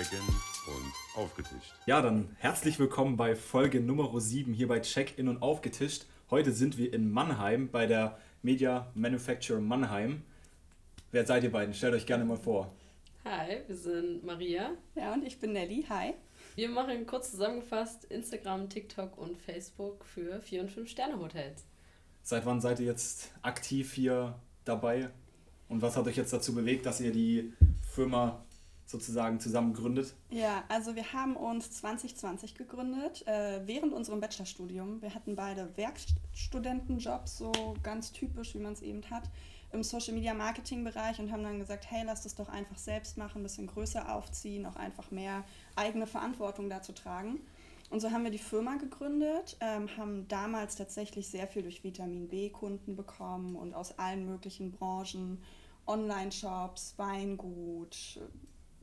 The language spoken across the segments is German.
Check-in und aufgetischt. Ja, dann herzlich willkommen bei Folge Nummer 7 hier bei Check-in und aufgetischt. Heute sind wir in Mannheim bei der Media Manufacturer Mannheim. Wer seid ihr beiden? Stellt euch gerne mal vor. Hi, wir sind Maria. Ja, und ich bin Nelly. Hi. Wir machen kurz zusammengefasst Instagram, TikTok und Facebook für 4- und 5-Sterne-Hotels. Seit wann seid ihr jetzt aktiv hier dabei? Und was hat euch jetzt dazu bewegt, dass ihr die Firma sozusagen zusammen gründet? Ja, also wir haben uns 2020 gegründet, äh, während unserem Bachelorstudium. Wir hatten beide Werkstudentenjobs, so ganz typisch, wie man es eben hat, im Social Media Marketing Bereich und haben dann gesagt, hey, lass das doch einfach selbst machen, ein bisschen größer aufziehen, auch einfach mehr eigene Verantwortung dazu tragen. Und so haben wir die Firma gegründet, ähm, haben damals tatsächlich sehr viel durch Vitamin B Kunden bekommen und aus allen möglichen Branchen, Online-Shops, Weingut,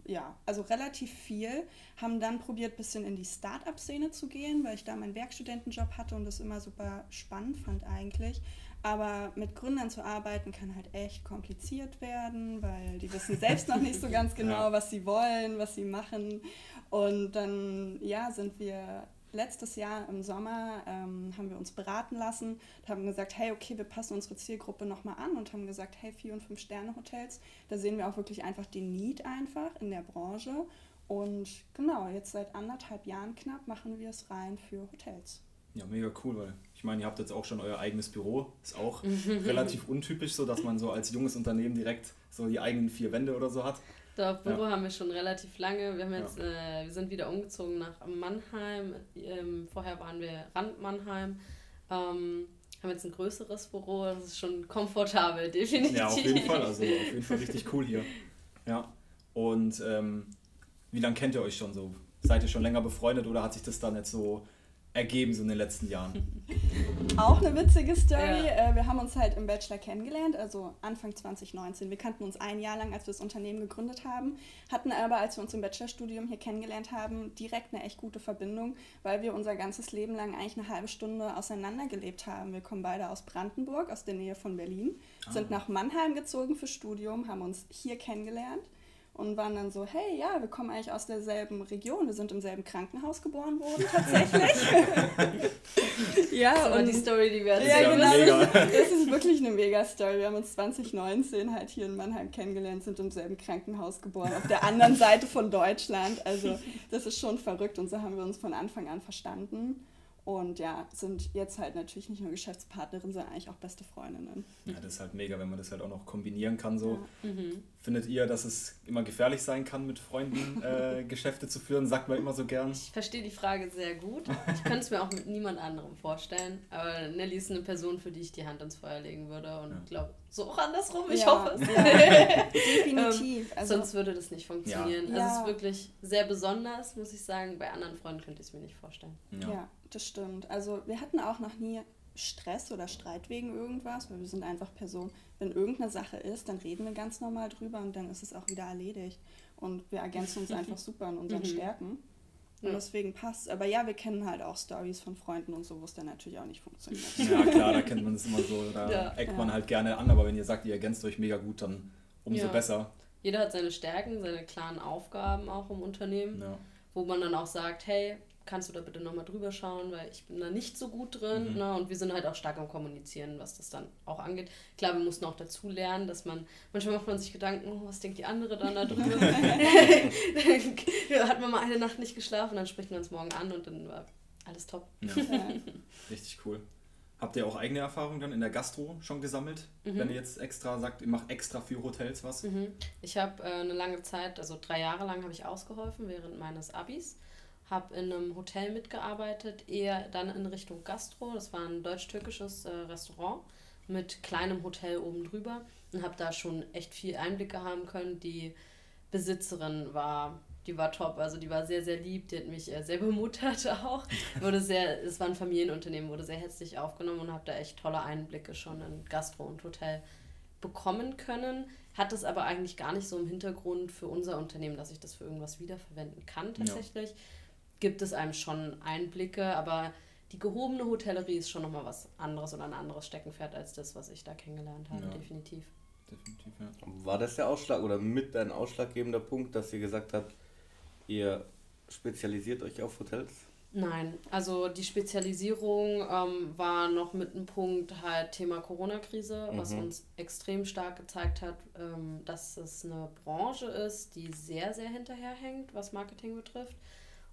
ja, also relativ viel. Haben dann probiert, ein bisschen in die Start-up-Szene zu gehen, weil ich da meinen Werkstudentenjob hatte und das immer super spannend fand eigentlich. Aber mit Gründern zu arbeiten kann halt echt kompliziert werden, weil die wissen selbst noch nicht so ganz genau, was sie wollen, was sie machen. Und dann, ja, sind wir letztes Jahr im Sommer ähm, haben wir uns beraten lassen und haben gesagt, hey, okay, wir passen unsere Zielgruppe nochmal an und haben gesagt, hey, vier und fünf Sterne Hotels, da sehen wir auch wirklich einfach den Need einfach in der Branche. Und genau, jetzt seit anderthalb Jahren knapp machen wir es rein für Hotels. Ja, mega cool, weil ich meine, ihr habt jetzt auch schon euer eigenes Büro. Ist auch relativ untypisch so, dass man so als junges Unternehmen direkt so die eigenen vier Wände oder so hat. Doch, Büro ja. haben wir schon relativ lange. Wir, haben jetzt, ja. äh, wir sind wieder umgezogen nach Mannheim. Ähm, vorher waren wir Rand Mannheim. Ähm, haben jetzt ein größeres Büro. Das ist schon komfortabel, definitiv. Ja, auf jeden Fall. Also auf jeden Fall richtig cool hier. Ja. Und ähm, wie lange kennt ihr euch schon so? Seid ihr schon länger befreundet oder hat sich das dann jetzt so ergeben, so in den letzten Jahren. Auch eine witzige Story. Ja. Äh, wir haben uns halt im Bachelor kennengelernt, also Anfang 2019. Wir kannten uns ein Jahr lang, als wir das Unternehmen gegründet haben, hatten aber, als wir uns im Bachelorstudium hier kennengelernt haben, direkt eine echt gute Verbindung, weil wir unser ganzes Leben lang eigentlich eine halbe Stunde auseinander gelebt haben. Wir kommen beide aus Brandenburg, aus der Nähe von Berlin, ah. sind nach Mannheim gezogen für Studium, haben uns hier kennengelernt und waren dann so, hey, ja, wir kommen eigentlich aus derselben Region, wir sind im selben Krankenhaus geboren worden, tatsächlich. ja, das und die Story, die wir erzählen. Ja, genau, mega. das ist wirklich eine mega Story. Wir haben uns 2019 halt hier in Mannheim kennengelernt, sind im selben Krankenhaus geboren, auf der anderen Seite von Deutschland. Also das ist schon verrückt und so haben wir uns von Anfang an verstanden. Und ja, sind jetzt halt natürlich nicht nur Geschäftspartnerinnen, sondern eigentlich auch beste Freundinnen. Ja, das ist halt mega, wenn man das halt auch noch kombinieren kann. So. Ja. Mhm. Findet ihr, dass es immer gefährlich sein kann, mit Freunden äh, Geschäfte zu führen? Sagt man immer so gern. Ich verstehe die Frage sehr gut. Ich könnte es mir auch mit niemand anderem vorstellen. Aber Nelly ist eine Person, für die ich die Hand ins Feuer legen würde. Und ja. glaube, so auch andersrum. Ich ja, hoffe es. Ja. Definitiv. Ähm, also, sonst würde das nicht funktionieren. Also es ist wirklich sehr besonders, muss ich sagen. Bei anderen Freunden könnte ich es mir nicht vorstellen. ja das stimmt. Also wir hatten auch noch nie Stress oder Streit wegen irgendwas, weil wir sind einfach Personen, wenn irgendeine Sache ist, dann reden wir ganz normal drüber und dann ist es auch wieder erledigt. Und wir ergänzen uns einfach super in unseren mhm. Stärken. Und deswegen passt Aber ja, wir kennen halt auch Stories von Freunden und so, wo es dann natürlich auch nicht funktioniert. Ja, klar, da kennt man es immer so. Da ja. eckt man halt gerne an, aber wenn ihr sagt, ihr ergänzt euch mega gut, dann umso ja. besser. Jeder hat seine Stärken, seine klaren Aufgaben auch im Unternehmen, ja. wo man dann auch sagt, hey, kannst du da bitte nochmal drüber schauen, weil ich bin da nicht so gut drin. Mhm. Ne? Und wir sind halt auch stark am Kommunizieren, was das dann auch angeht. Klar, wir mussten auch dazu lernen, dass man, manchmal macht man sich Gedanken, oh, was denkt die andere dann da drüber? dann hat man mal eine Nacht nicht geschlafen, dann spricht man uns morgen an und dann war alles top. Ja. Richtig cool. Habt ihr auch eigene Erfahrungen dann in der Gastro schon gesammelt? Mhm. Wenn ihr jetzt extra sagt, ihr macht extra für Hotels was? Mhm. Ich habe äh, eine lange Zeit, also drei Jahre lang habe ich ausgeholfen während meines Abis habe in einem Hotel mitgearbeitet, eher dann in Richtung Gastro. Das war ein deutsch-türkisches äh, Restaurant mit kleinem Hotel oben drüber und habe da schon echt viel Einblicke haben können. Die Besitzerin war, die war top, also die war sehr, sehr lieb, die hat mich äh, sehr bemuttert auch. Wurde sehr, es war ein Familienunternehmen, wurde sehr herzlich aufgenommen und habe da echt tolle Einblicke schon in Gastro und Hotel bekommen können. Hat es aber eigentlich gar nicht so im Hintergrund für unser Unternehmen, dass ich das für irgendwas wiederverwenden kann tatsächlich. Ja gibt es einem schon Einblicke, aber die gehobene Hotellerie ist schon nochmal was anderes und ein anderes Steckenpferd als das, was ich da kennengelernt habe, ja. definitiv. Definitiv, ja. War das der Ausschlag oder mit ein ausschlaggebender Punkt, dass ihr gesagt habt, Ihr spezialisiert euch auf Hotels? Nein, also die Spezialisierung ähm, war noch mit einem Punkt halt Thema Corona-Krise, was Mhm. uns extrem stark gezeigt hat, ähm, dass es eine Branche ist, die sehr, sehr hinterherhängt, was Marketing betrifft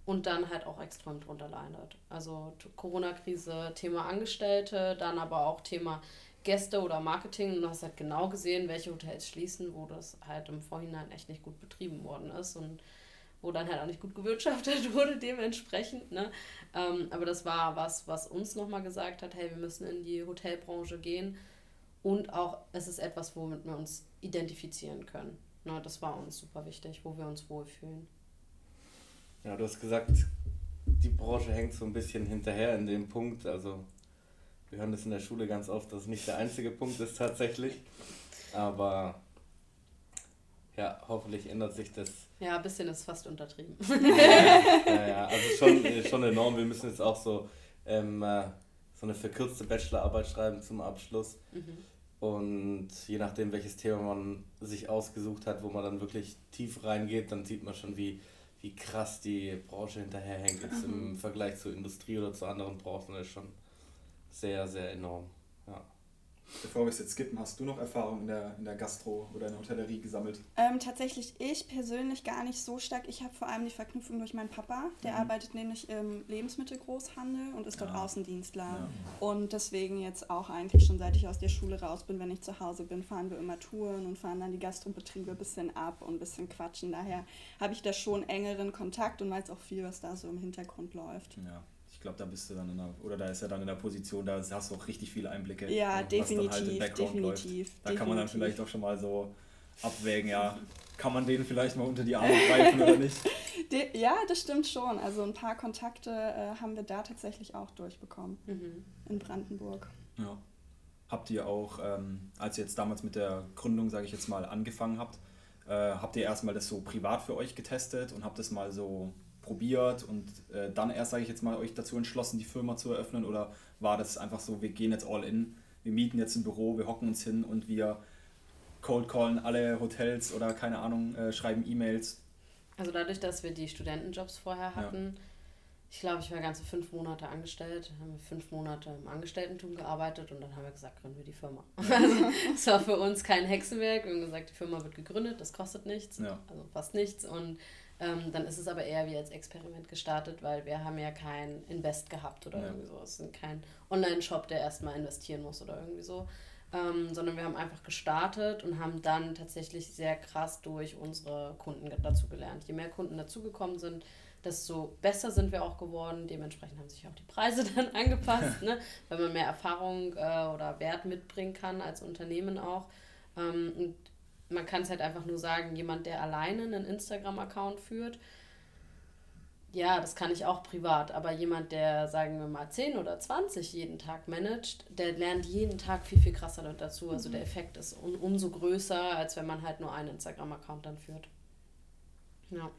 und dann halt auch extrem drunter leidet. Also Corona-Krise, Thema Angestellte, dann aber auch Thema Gäste oder Marketing. Und du hast halt genau gesehen, welche Hotels schließen, wo das halt im Vorhinein echt nicht gut betrieben worden ist und wo dann halt auch nicht gut gewirtschaftet wurde dementsprechend. Ne? Ähm, aber das war was, was uns nochmal gesagt hat, hey, wir müssen in die Hotelbranche gehen und auch es ist etwas, womit wir uns identifizieren können. Ne? Das war uns super wichtig, wo wir uns wohlfühlen. Ja, du hast gesagt, die Branche hängt so ein bisschen hinterher in dem Punkt. Also wir hören das in der Schule ganz oft, dass es nicht der einzige Punkt ist tatsächlich. Aber ja, hoffentlich ändert sich das. Ja, ein bisschen ist fast untertrieben. Ja, ja, also schon, äh, schon enorm. Wir müssen jetzt auch so, ähm, äh, so eine verkürzte Bachelorarbeit schreiben zum Abschluss. Mhm. Und je nachdem, welches Thema man sich ausgesucht hat, wo man dann wirklich tief reingeht, dann sieht man schon, wie, wie krass die Branche hinterherhängt. Jetzt im Vergleich zur Industrie oder zu anderen Branchen ist schon sehr, sehr enorm. Ja. Bevor wir es jetzt skippen, hast du noch Erfahrung in der, in der Gastro oder in der Hotellerie gesammelt? Ähm, tatsächlich ich persönlich gar nicht so stark. Ich habe vor allem die Verknüpfung durch meinen Papa. Der Mhm. arbeitet nämlich im Lebensmittelgroßhandel und ist dort Ah. Außendienstler. Ja. Und deswegen jetzt auch eigentlich schon seit ich aus der Schule raus bin, wenn ich zu Hause bin, fahren wir immer Touren und fahren dann die Gastrobetriebe ein bisschen ab und ein bisschen quatschen. Daher habe ich da schon engeren Kontakt und weiß auch viel, was da so im Hintergrund läuft. Ja, glaube, da bist du dann in der, oder da ist er dann in der Position, da hast du auch richtig viele Einblicke. Ja, was dann halt im definitiv, läuft. definitiv. Da kann man dann definitiv. vielleicht auch schon mal so abwägen, ja, kann man denen vielleicht mal unter die Arme greifen oder nicht? De ja, das stimmt schon. Also ein paar Kontakte äh, haben wir da tatsächlich auch durchbekommen Mhm. in Brandenburg. Ja. Habt ihr auch, ähm, als ihr jetzt damals mit der Gründung, sage ich jetzt mal, angefangen habt, äh, habt ihr erstmal das so privat für euch getestet und habt das mal so probiert und äh, dann erst, sage ich jetzt mal, euch dazu entschlossen, die Firma zu eröffnen? Oder war das einfach so, wir gehen jetzt all in, wir mieten jetzt ein Büro, wir hocken uns hin und wir cold callen alle Hotels oder keine Ahnung, äh, schreiben E-Mails? Also dadurch, dass wir die Studentenjobs vorher hatten, ich glaube, ich war ganze fünf Monate angestellt, haben wir fünf Monate im Angestelltentum gearbeitet und dann haben wir gesagt, gründen wir die Firma. Also es war für uns kein Hexenwerk. Wir haben gesagt, die Firma wird gegründet, das kostet nichts, Ja. also fast nichts. Und ähm, dann ist es aber eher wie als Experiment gestartet, weil wir haben ja kein Invest gehabt oder Ja. irgendwie so. Es ist kein Online-Shop, der erstmal investieren muss oder irgendwie so. Ähm, sondern wir haben einfach gestartet und haben dann tatsächlich sehr krass durch unsere Kunden dazu gelernt. Je mehr Kunden dazugekommen sind, desto besser sind wir auch geworden. Dementsprechend haben sich auch die Preise dann angepasst, ne? weil man mehr Erfahrung äh, oder Wert mitbringen kann als Unternehmen auch. Ähm, und man kann es halt einfach nur sagen, jemand, der alleine einen Instagram-Account führt, ja, das kann ich auch privat, aber jemand, der, sagen wir mal, 10 oder 20 jeden Tag managt, der lernt jeden Tag viel, viel krasser dazu. Also der Effekt ist um, umso größer, als wenn man halt nur einen Instagram-Account dann führt. Ja.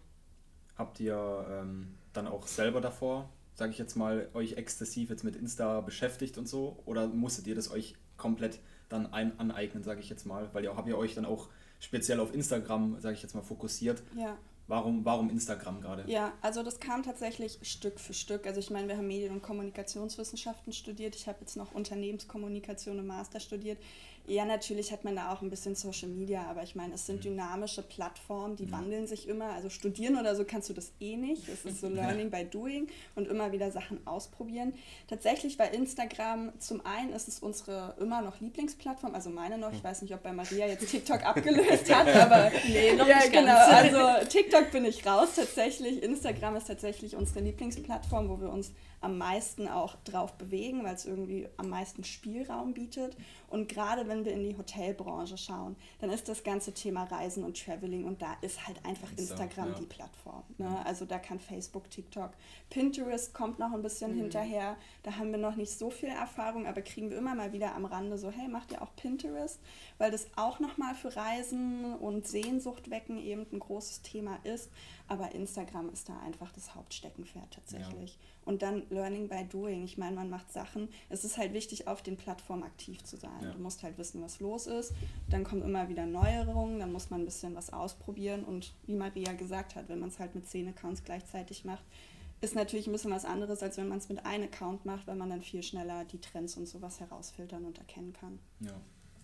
Habt ihr ähm, dann auch selber davor, sage ich jetzt mal, euch exzessiv jetzt mit Insta beschäftigt und so? Oder musstet ihr das euch komplett dann ein aneignen, sage ich jetzt mal? Weil ihr habt ihr euch dann auch speziell auf Instagram, sage ich jetzt mal, fokussiert. Ja. Warum, warum Instagram gerade? Ja, also das kam tatsächlich Stück für Stück. Also ich meine, wir haben Medien- und Kommunikationswissenschaften studiert. Ich habe jetzt noch Unternehmenskommunikation im Master studiert. Ja, natürlich hat man da auch ein bisschen Social Media, aber ich meine, es sind dynamische Plattformen, die wandeln sich immer. Also studieren oder so kannst du das eh nicht. Es ist so Learning by Doing und immer wieder Sachen ausprobieren. Tatsächlich bei Instagram, zum einen ist es unsere immer noch Lieblingsplattform, also meine noch. Ich weiß nicht, ob bei Maria jetzt TikTok abgelöst hat, aber Nee, noch ja, nicht genau. ganz. Also TikTok bin ich raus tatsächlich. Instagram ist tatsächlich unsere Lieblingsplattform, wo wir uns am meisten auch drauf bewegen, weil es irgendwie am meisten Spielraum bietet. Und gerade wenn wir in die Hotelbranche schauen, dann ist das ganze Thema Reisen und Traveling und da ist halt einfach Insta, Instagram ja. die Plattform. Ne? Also da kann Facebook, TikTok, Pinterest kommt noch ein bisschen Mhm. hinterher. Da haben wir noch nicht so viel Erfahrung, aber kriegen wir immer mal wieder am Rande so, hey, macht ihr auch Pinterest? Weil das auch nochmal für Reisen und Sehnsucht wecken eben ein großes Thema ist. Aber Instagram ist da einfach das Hauptsteckenpferd tatsächlich. Und dann Learning by Doing. Ich meine, man macht Sachen. Es ist halt wichtig, auf den Plattformen aktiv zu sein. Ja. Du musst halt wissen, was los ist. Dann kommen immer wieder Neuerungen, dann muss man ein bisschen was ausprobieren. Und wie Maria gesagt hat, wenn man es halt mit zehn Accounts gleichzeitig macht, ist natürlich ein bisschen was anderes, als wenn man es mit einem Account macht, weil man dann viel schneller die Trends und sowas herausfiltern und erkennen kann. Ja.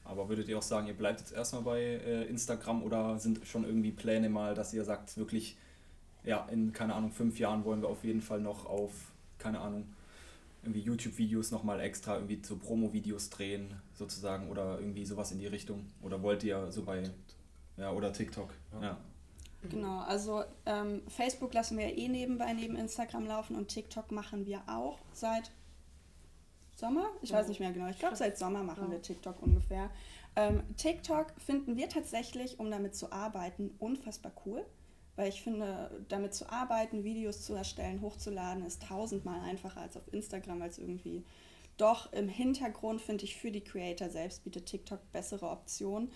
Aber würdet ihr auch sagen, ihr bleibt jetzt erstmal bei äh, Instagram oder sind schon irgendwie Pläne mal, dass ihr sagt, wirklich, ja, in, keine Ahnung, fünf Jahren wollen wir auf jeden Fall noch auf, keine Ahnung, irgendwie YouTube-Videos nochmal extra irgendwie so Promo-Videos drehen, sozusagen, oder irgendwie sowas in die Richtung? Oder wollt ihr so bei, ja, oder TikTok, ja. Ja. Genau, also ähm, Facebook lassen wir ja eh nebenbei neben Instagram laufen und TikTok machen wir auch seit Sommer? Ich Ja. weiß nicht mehr genau. Ich glaube, seit Sommer machen Ja. wir TikTok ungefähr. Ähm, TikTok finden wir tatsächlich, um damit zu arbeiten, unfassbar cool. Weil ich finde, damit zu arbeiten, Videos zu erstellen, hochzuladen, ist tausendmal einfacher als auf Instagram, weil es irgendwie doch im Hintergrund, finde ich, für die Creator selbst bietet TikTok bessere Optionen.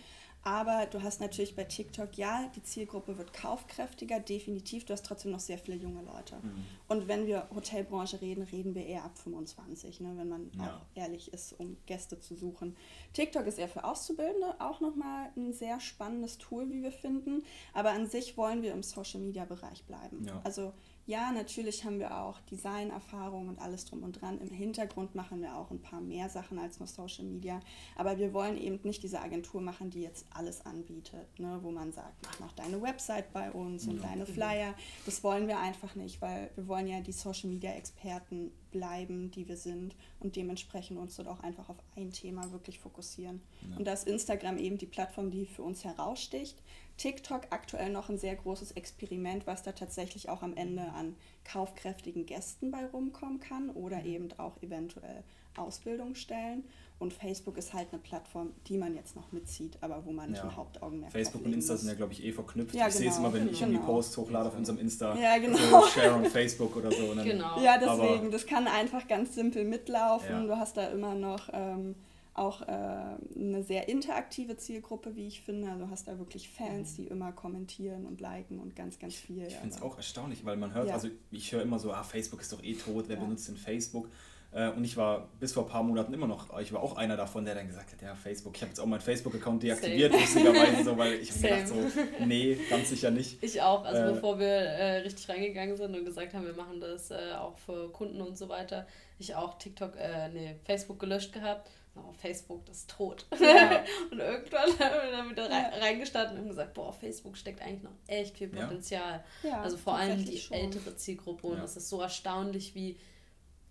Aber du hast natürlich bei TikTok, ja, die Zielgruppe wird kaufkräftiger, definitiv. Du hast trotzdem noch sehr viele junge Leute. Mhm. Und wenn wir Hotelbranche reden, reden wir eher ab 25, ne, wenn man Ja. auch ehrlich ist, um Gäste zu suchen. TikTok ist eher für Auszubildende auch nochmal ein sehr spannendes Tool, wie wir finden. Aber an sich wollen wir im Social-Media-Bereich bleiben. Ja. Also ja, natürlich haben wir auch Designerfahrung und alles drum und dran. Im Hintergrund machen wir auch ein paar mehr Sachen als nur Social Media. Aber wir wollen eben nicht diese Agentur machen, die jetzt alles anbietet, ne? wo man sagt, mach noch deine Website bei uns und Ja. deine Flyer. Das wollen wir einfach nicht, weil wir wollen ja die Social Media Experten bleiben, die wir sind und dementsprechend uns dort auch einfach auf ein Thema wirklich fokussieren. Ja. Und da ist Instagram eben die Plattform, die für uns heraussticht. TikTok aktuell noch ein sehr großes Experiment, was da tatsächlich auch am Ende an kaufkräftigen Gästen bei rumkommen kann oder Mhm. eben auch eventuell Ausbildungsstellen. Und Facebook ist halt eine Plattform, die man jetzt noch mitzieht, aber wo man nicht Ja. ein Hauptaugenmerk Facebook und Insta muss. sind ja, glaube ich, eh verknüpft. Ja, ich sehe es genau, immer, wenn ich irgendwie genau. Posts hochlade auf unserem Insta. Ja, genau. So Share on Facebook oder so. Und dann, Genau. Ja, Aber- deswegen, das kann einfach ganz simpel mitlaufen. Ja. Du hast da immer noch ähm, auch äh, eine sehr interaktive Zielgruppe, wie ich finde. Also du hast da wirklich Fans, die immer kommentieren und liken und ganz, ganz viel. Ich finde es aber- auch erstaunlich, weil man hört, Ja. also ich höre immer so, ah, Facebook ist doch eh tot, wer Ja. benutzt denn Facebook? Äh, Und ich war bis vor ein paar Monaten immer noch, ich war auch einer davon, der dann gesagt hat, ja, Facebook, ich habe jetzt auch meinen Facebook-Account deaktiviert, lustigerweise so, weil ich habe mir gedacht so, nee, ganz sicher nicht. Ich auch, also Äh, bevor wir äh, richtig reingegangen sind und gesagt haben, wir machen das äh, auch für Kunden und so weiter, ich auch TikTok, äh, nee, Facebook gelöscht gehabt. Oh, Facebook, das ist tot. Ja. und irgendwann haben wir dann wieder Ja. reingestanden und gesagt, boah, Facebook steckt eigentlich noch echt viel. Potenzial. Ja, also vor allem die schon. ältere Zielgruppe und es ist so erstaunlich, wie,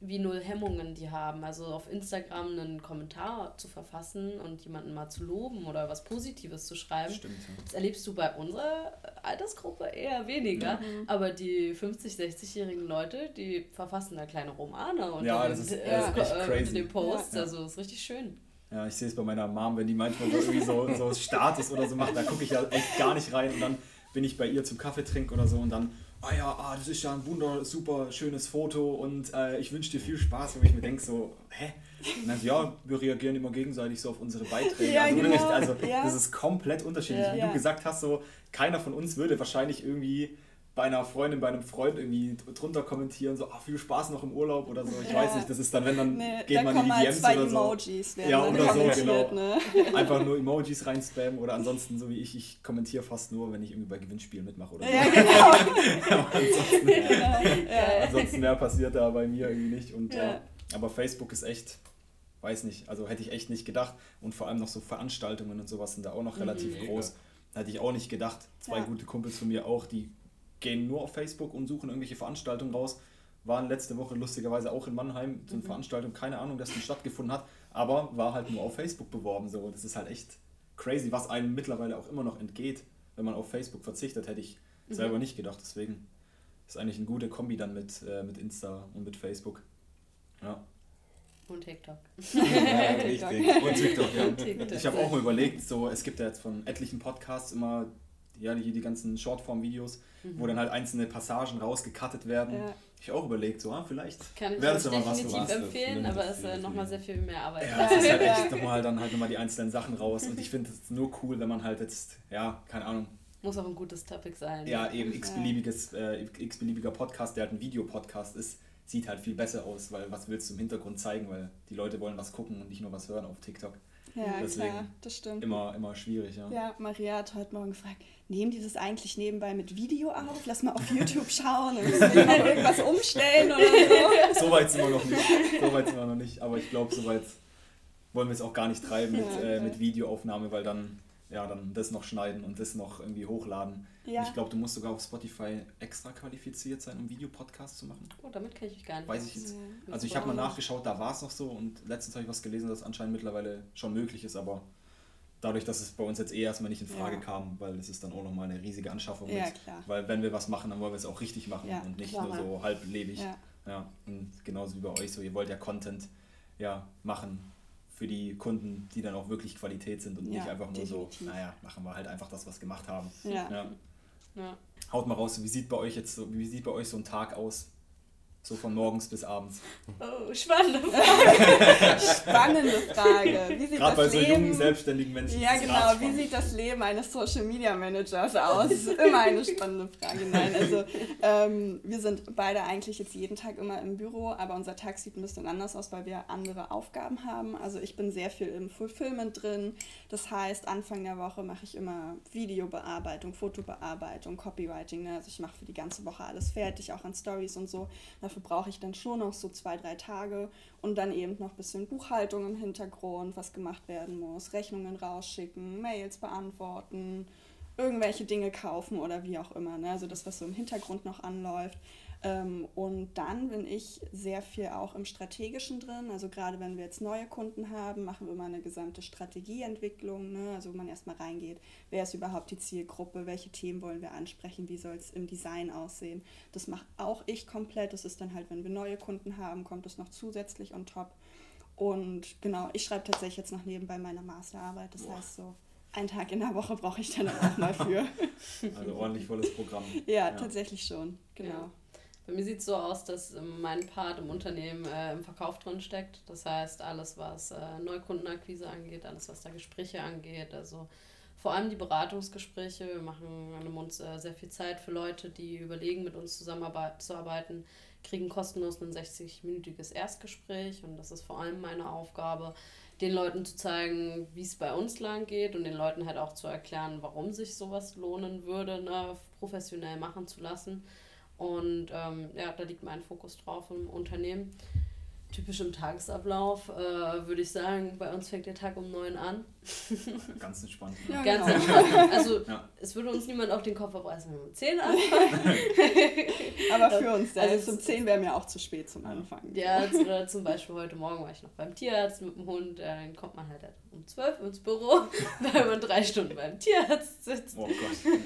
wie null Hemmungen die haben. Also auf Instagram einen Kommentar zu verfassen und jemanden mal zu loben oder was Positives zu schreiben. Stimmt. Ja. Das erlebst du bei unserer Altersgruppe eher weniger, Mhm. aber die 50-, 60-jährigen Leute, die verfassen da kleine Romane unter, Ja, den, das ist- äh, das ist echt äh, crazy. den Posts. Ja. Also das ist richtig schön. Ja, ich sehe es bei meiner Mom, wenn die manchmal so irgendwie so, so Status oder so macht, da gucke ich ja echt gar nicht rein und dann bin ich bei ihr zum Kaffee trinken oder so und dann, ah ja, ah, das ist ja ein wunder, super schönes Foto und äh, ich wünsche dir viel Spaß, wo ich mir denke so, hä? Und dann ja, wir reagieren immer gegenseitig so auf unsere Beiträge. Ja, also, wirklich, genau. also Ja. das ist komplett unterschiedlich. Ja. Wie du gesagt hast, so, keiner von uns würde wahrscheinlich irgendwie bei einer Freundin, bei einem Freund irgendwie drunter kommentieren, so, ah, viel Spaß noch im Urlaub oder so. Ich Ja. weiß nicht, das ist dann, wenn dann Nee, geht man in die halt DMs zwei oder so Emojis, werden Ja, oder so, genau. ne? einfach nur Emojis reinspammen oder ansonsten so wie ich, ich kommentiere fast nur, wenn ich irgendwie bei Gewinnspielen mitmache oder so. Ja, genau. Aber ansonsten, ja. ansonsten mehr passiert da bei mir irgendwie nicht. Und, Ja. ja. Aber Facebook ist echt, weiß nicht, also hätte ich echt nicht gedacht. Und vor allem noch so Veranstaltungen und sowas sind da auch noch relativ Mega. groß. Hätte ich auch nicht gedacht. Zwei Ja. gute Kumpels von mir auch, die gehen nur auf Facebook und suchen irgendwelche Veranstaltungen raus. Waren letzte Woche lustigerweise auch in Mannheim so eine Veranstaltung, keine Ahnung, dass die stattgefunden hat, aber war halt nur auf Facebook beworben. So. Das ist halt echt crazy, was einem mittlerweile auch immer noch entgeht, wenn man auf Facebook verzichtet, hätte ich selber nicht gedacht. Deswegen ist eigentlich eine gute Kombi dann mit, äh, mit Insta und mit Facebook. Ja. Und TikTok. Ja, richtig. Und TikTok, ja. TikTok. Ich habe auch mal überlegt, so es gibt ja jetzt von etlichen Podcasts immer ja, die, die ganzen Shortform-Videos, wo dann halt einzelne Passagen rausgecuttet werden. Ja. Ich habe auch überlegt, so ah, vielleicht Kann ich wäre das ja mal was für definitiv was. empfehlen, aber das es ist äh, viel, nochmal sehr viel mehr Arbeit. Ja, es ist halt echt nochmal dann halt nochmal die einzelnen Sachen raus. Und ich finde es nur cool, wenn man halt jetzt, ja, keine Ahnung, Muss auch ein gutes Topic sein. ja, eben x-beliebiges, äh, x-beliebiger Podcast, der halt ein Videopodcast ist, sieht halt viel besser aus, weil was willst du im Hintergrund zeigen, weil die Leute wollen was gucken und nicht nur was hören auf TikTok. Ja, Deswegen klar, das stimmt. Immer, immer schwierig, ja. Ja, Maria hat heute Morgen gefragt, nehmen die das eigentlich nebenbei mit Video auf? Lass mal auf YouTube schauen und noch irgendwas umstellen oder so. So weit sind wir noch nicht. So weit sind wir noch nicht. Aber ich glaube, so weit wollen wir es auch gar nicht treiben mit, Ja, äh, okay. mit Videoaufnahme, weil dann, ja, dann das noch schneiden und das noch irgendwie hochladen. Ja. Ich glaube, du musst sogar auf Spotify extra qualifiziert sein, um Videopodcasts zu machen. Oh, damit kenne ich mich gar nicht. Weiß ich jetzt. Ja. Also ich habe mal nachgeschaut, da war es noch so und letztens habe ich was gelesen, dass anscheinend mittlerweile schon möglich ist, aber dadurch, dass es bei uns jetzt eh erstmal nicht in Frage Ja. kam, weil es ist dann auch nochmal eine riesige Anschaffung Ja, mit, klar. weil wenn wir was machen, dann wollen wir es auch richtig machen Ja, und nicht klar. nur so halblebig. Ja. Ja, und genauso wie bei euch so, ihr wollt ja Content ja, machen für die Kunden, die dann auch wirklich Qualität sind und Ja, nicht einfach nur definitiv. so, naja, machen wir halt einfach das, was wir gemacht haben. Ja. Ja. Ja. Haut mal raus, wie sieht bei euch jetzt so, wie sieht bei euch so ein Tag aus? So von morgens bis abends. Oh, spannend. Spannende Frage. Wie sieht Gerade bei das so Leben jungen, selbstständigen Menschen. Ja, genau. Wie sieht das Leben eines Social Media Managers aus? Immer eine spannende Frage. Nein, also ähm, wir sind beide eigentlich jetzt jeden Tag immer im Büro, aber unser Tag sieht ein bisschen anders aus, weil wir andere Aufgaben haben. Also ich bin sehr viel im Fulfillment drin. Das heißt, Anfang der Woche mache ich immer Videobearbeitung, Fotobearbeitung, Copywriting. Ne? Also ich mache für die ganze Woche alles fertig, auch an Stories und so. Dafür brauche ich dann schon noch so zwei, drei Tage und dann eben noch ein bisschen Buchhaltung im Hintergrund, was gemacht werden muss, Rechnungen rausschicken, Mails beantworten, irgendwelche Dinge kaufen oder wie auch immer. Ne? Also das, was so im Hintergrund noch anläuft. Ähm, und dann bin ich sehr viel auch im Strategischen drin. Also gerade wenn wir jetzt neue Kunden haben, machen wir mal eine gesamte Strategieentwicklung. Ne? Also wo man erstmal reingeht, wer ist überhaupt die Zielgruppe, welche Themen wollen wir ansprechen, wie soll es im Design aussehen. Das mache auch ich komplett. Das ist dann halt, wenn wir neue Kunden haben, kommt es noch zusätzlich on top. Und genau, ich schreibe tatsächlich jetzt noch nebenbei meine Masterarbeit. Das heißt so, einen Tag in der Woche brauche ich dann auch mal für. Also ordentlich volles Programm. ja, tatsächlich schon. Genau. Ja. Bei mir sieht es so aus, dass ähm, mein Part im Unternehmen äh, im Verkauf drin steckt. Das heißt, alles, was äh, Neukundenakquise angeht, alles, was da Gespräche angeht, also vor allem die Beratungsgespräche. Wir machen nehmen uns äh, sehr viel Zeit für Leute, die überlegen, mit uns zusammenzuarbeiten, kriegen kostenlos ein 60-minütiges Erstgespräch und das ist vor allem meine Aufgabe, den Leuten zu zeigen, wie es bei uns lang geht und den Leuten halt auch zu erklären, warum sich sowas lohnen würde, ne, professionell machen zu lassen. Und ähm, ja, da liegt mein Fokus drauf im Unternehmen. Typisch im Tagesablauf äh, würde ich sagen, bei uns fängt der Tag um neun an. Ganz entspannt. Ja, Ganz genau. entspannt. Also Ja. es würde uns niemand auf den Kopf abreißen, wenn wir um 10 anfangen. Aber für uns Also selbst es um 10 wäre mir auch zu spät zum Anfang. Ja, oder zum Beispiel heute Morgen war ich noch beim Tierarzt mit dem Hund. Äh, dann kommt man halt um 12 ins Büro, weil man drei Stunden beim Tierarzt sitzt. Oh Gott.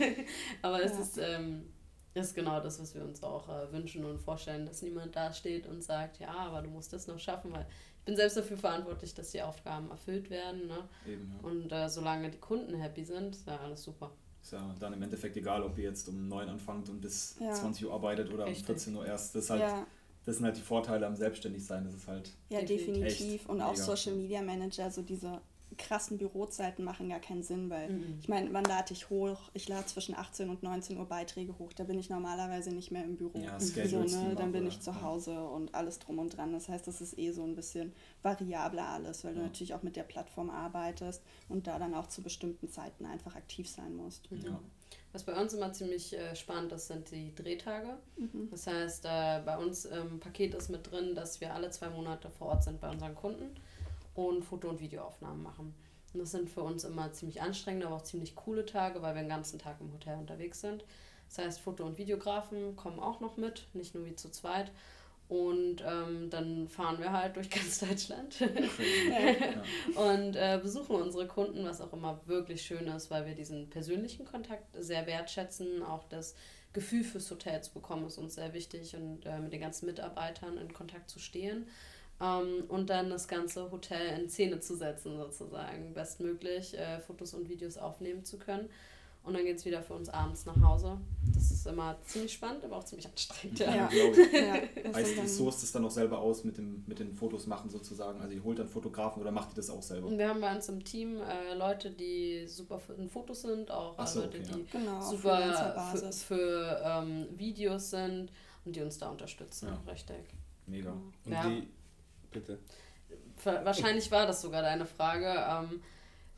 Aber es Ja. ist, ähm, ist genau das, was wir uns auch äh, wünschen und vorstellen, dass niemand da steht und sagt, ja, aber du musst das noch schaffen, weil ich bin selbst dafür verantwortlich, dass die Aufgaben erfüllt werden. Ne? Eben, ja. Und äh, solange die Kunden happy sind, ist ja alles super. Ist ja dann im Endeffekt egal, ob ihr jetzt um 9 anfangt und bis Ja. 20 Uhr arbeitet oder Richtig. um 14 Uhr erst. Das, ist halt, Ja, das sind halt die Vorteile am Selbstständigsein. Das ist halt, ja, Definitiv. Und auch mega. Social Media Manager, so diese krassen Bürozeiten machen gar keinen Sinn, weil Mhm. ich meine, wann lade ich hoch? Ich lade zwischen 18 und 19 Uhr Beiträge hoch. Da bin ich normalerweise nicht mehr im Büro. Ja, so, Schedules, die ne? Dann bin ich zu ja. Hause und alles drum und dran. Das heißt, das ist eh so ein bisschen variabler alles, weil du Ja. natürlich auch mit der Plattform arbeitest und da dann auch zu bestimmten Zeiten einfach aktiv sein musst. Mhm. ja. Was bei uns immer ziemlich äh, spannend ist, sind die Drehtage. Mhm. Das heißt, äh, bei uns im Paket ist mit drin, dass wir alle zwei Monate vor Ort sind bei unseren Kunden und Foto- und Videoaufnahmen machen. Und das sind für uns immer ziemlich anstrengende, aber auch ziemlich coole Tage, weil wir den ganzen Tag im Hotel unterwegs sind. Das heißt, Foto- und Videografen kommen auch noch mit, nicht nur wie zu zweit. Und ähm, dann fahren wir halt durch ganz Deutschland und äh, besuchen unsere Kunden, was auch immer wirklich schön ist, weil wir diesen persönlichen Kontakt sehr wertschätzen. Auch das Gefühl fürs Hotel zu bekommen ist uns sehr wichtig und äh, mit den ganzen Mitarbeitern in Kontakt zu stehen. Ähm, und dann das ganze Hotel in Szene zu setzen, sozusagen, bestmöglich äh, Fotos und Videos aufnehmen zu können. Und dann geht es wieder für uns abends nach Hause. Das ist immer ziemlich spannend, aber auch ziemlich anstrengend. Ja. Ja. Ja, das Heißt, ihr dann- sourced es dann auch selber aus mit, dem, mit den Fotos machen sozusagen? Also ihr holt dann Fotografen oder macht ihr das auch selber? Und wir haben bei uns im Team äh, Leute, die super für in Fotos sind, auch so, Leute, okay, die Genau, auf super für, für ähm, Videos sind und die uns da unterstützen. Ja. Richtig. Mega. Und Ja. die, bitte. Wahrscheinlich war das sogar deine Frage. Ähm,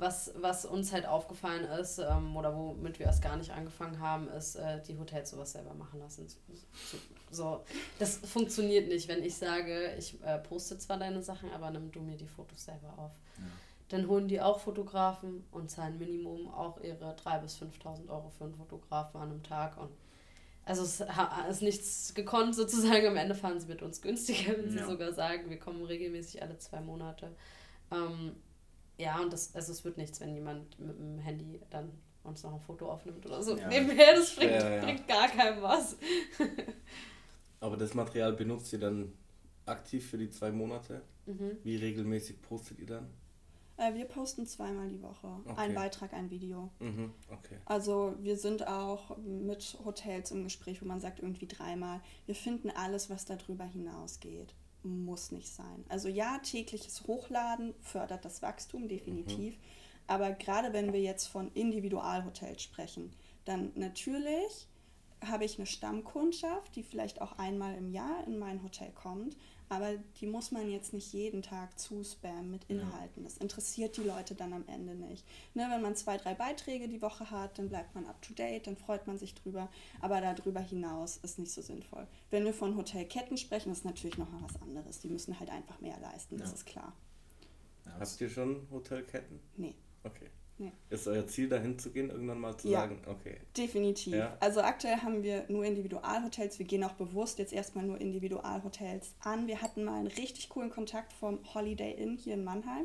was, was uns halt aufgefallen ist, ähm, oder womit wir erst gar nicht angefangen haben, ist, äh, die Hotels sowas selber machen lassen. So, das funktioniert nicht, wenn ich sage, ich äh, poste zwar deine Sachen, aber nimm du mir die Fotos selber auf. Dann holen die auch Fotografen und zahlen Minimum auch ihre 3.000 bis 5.000 Euro für einen Fotografen an einem Tag. Und also es ist nichts gekonnt sozusagen. Am Ende fahren sie mit uns günstiger, wenn sie Ja. sogar sagen, wir kommen regelmäßig alle zwei Monate. Ähm, ja, und das, also es wird nichts, wenn jemand mit dem Handy dann uns noch ein Foto aufnimmt oder so. Ja. Nebenher, das bringt, ja. bringt gar keinem was. Aber das Material benutzt ihr dann aktiv für die zwei Monate? Mhm. Wie regelmäßig postet ihr dann? Äh, wir posten zweimal die Woche. Okay. Ein Beitrag, ein Video. Mhm, okay. Also wir sind auch mit Hotels im Gespräch, wo man sagt irgendwie dreimal, wir finden alles, was darüber hinausgeht. Muss nicht sein. Also ja, tägliches Hochladen fördert das Wachstum definitiv. Aber gerade wenn wir jetzt von Individualhotels sprechen, dann natürlich habe ich eine Stammkundschaft, die vielleicht auch einmal im Jahr in mein Hotel kommt, aber die muss man jetzt nicht jeden Tag zuspammen mit Inhalten. Das interessiert die Leute dann am Ende nicht. Ne, wenn man zwei, drei Beiträge die Woche hat, dann bleibt man up to date, dann freut man sich drüber, aber darüber hinaus ist nicht so sinnvoll. Wenn wir von Hotelketten sprechen, ist natürlich nochmal was anderes. Die müssen halt einfach mehr leisten, das Ja. ist klar. Ja, das- Habt ihr schon Hotelketten? Nee. Okay. Nee. Ist euer Ziel dahin zu gehen, irgendwann mal zu Ja. sagen, okay. Definitiv. Ja. Also aktuell haben wir nur Individualhotels. Wir gehen auch bewusst jetzt erstmal nur Individualhotels an. Wir hatten mal einen richtig coolen Kontakt vom Holiday Inn hier in Mannheim,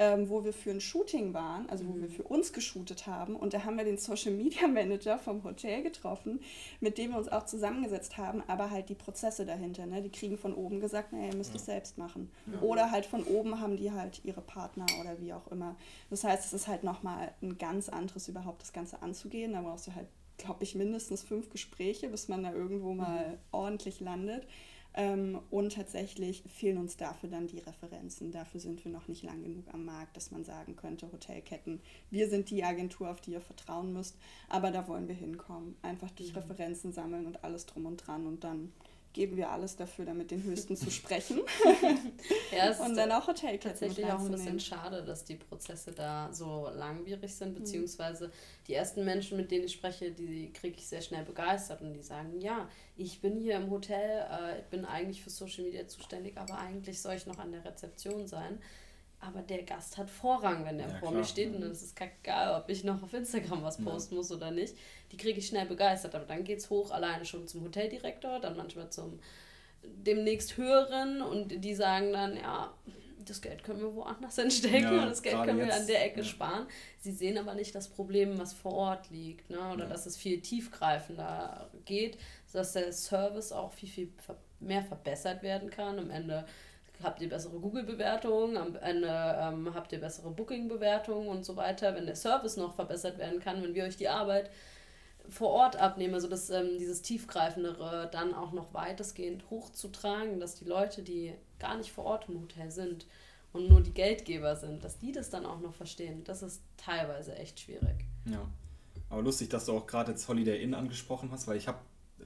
ähm, wo wir für ein Shooting waren, also wo wir für uns geshootet haben. Und da haben wir den Social Media Manager vom Hotel getroffen, mit dem wir uns auch zusammengesetzt haben, aber halt die Prozesse dahinter. Ne? Die kriegen von oben gesagt, naja, ihr müsst es selbst machen. Oder halt von oben haben die halt ihre Partner oder wie auch immer. Das heißt, es ist halt nochmal ein ganz anderes, überhaupt das Ganze anzugehen. Da brauchst du halt, glaube ich, mindestens fünf Gespräche, bis man da irgendwo mal ordentlich landet. Ähm, und tatsächlich fehlen uns dafür dann die Referenzen. Dafür sind wir noch nicht lang genug am Markt, dass man sagen könnte, Hotelketten, wir sind die Agentur, auf die ihr vertrauen müsst. Aber da wollen wir hinkommen. Einfach durch Referenzen sammeln und alles drum und dran. Und dann geben wir alles dafür, damit den Höchsten zu sprechen. Ja, und dann auch Hotelketten tatsächlich auch ein bisschen schade, dass die Prozesse da so langwierig sind, Mhm. beziehungsweise die ersten Menschen, mit denen ich spreche, die kriege ich sehr schnell begeistert und die sagen, ja, ich bin hier im Hotel, äh, ich bin eigentlich für Social Media zuständig, aber eigentlich soll ich noch an der Rezeption sein. Aber der Gast hat Vorrang, wenn der Ja, vor klar. mir steht und dann ist es egal, ob ich noch auf Instagram was posten muss oder nicht. Die kriege ich schnell begeistert, aber dann geht es hoch alleine schon zum Hoteldirektor, dann manchmal zum demnächst höheren und die sagen dann, ja, das Geld können wir woanders hinstecken Ja, und das Geld können wir jetzt, an der Ecke ja. sparen. Sie sehen aber nicht das Problem, was vor Ort liegt, ne? oder Ja. dass es viel tiefgreifender geht, dass der Service auch viel, viel mehr verbessert werden kann. Am Ende habt ihr bessere Google-Bewertungen, am ähm, habt ihr bessere Booking-Bewertungen und so weiter, wenn der Service noch verbessert werden kann, wenn wir euch die Arbeit vor Ort abnehmen, also dass ähm, dieses tiefgreifendere dann auch noch weitestgehend hochzutragen, dass die Leute, die gar nicht vor Ort im Hotel sind und nur die Geldgeber sind, dass die das dann auch noch verstehen, das ist teilweise echt schwierig. Ja. Aber lustig, dass du auch gerade jetzt Holiday Inn angesprochen hast, weil ich habe,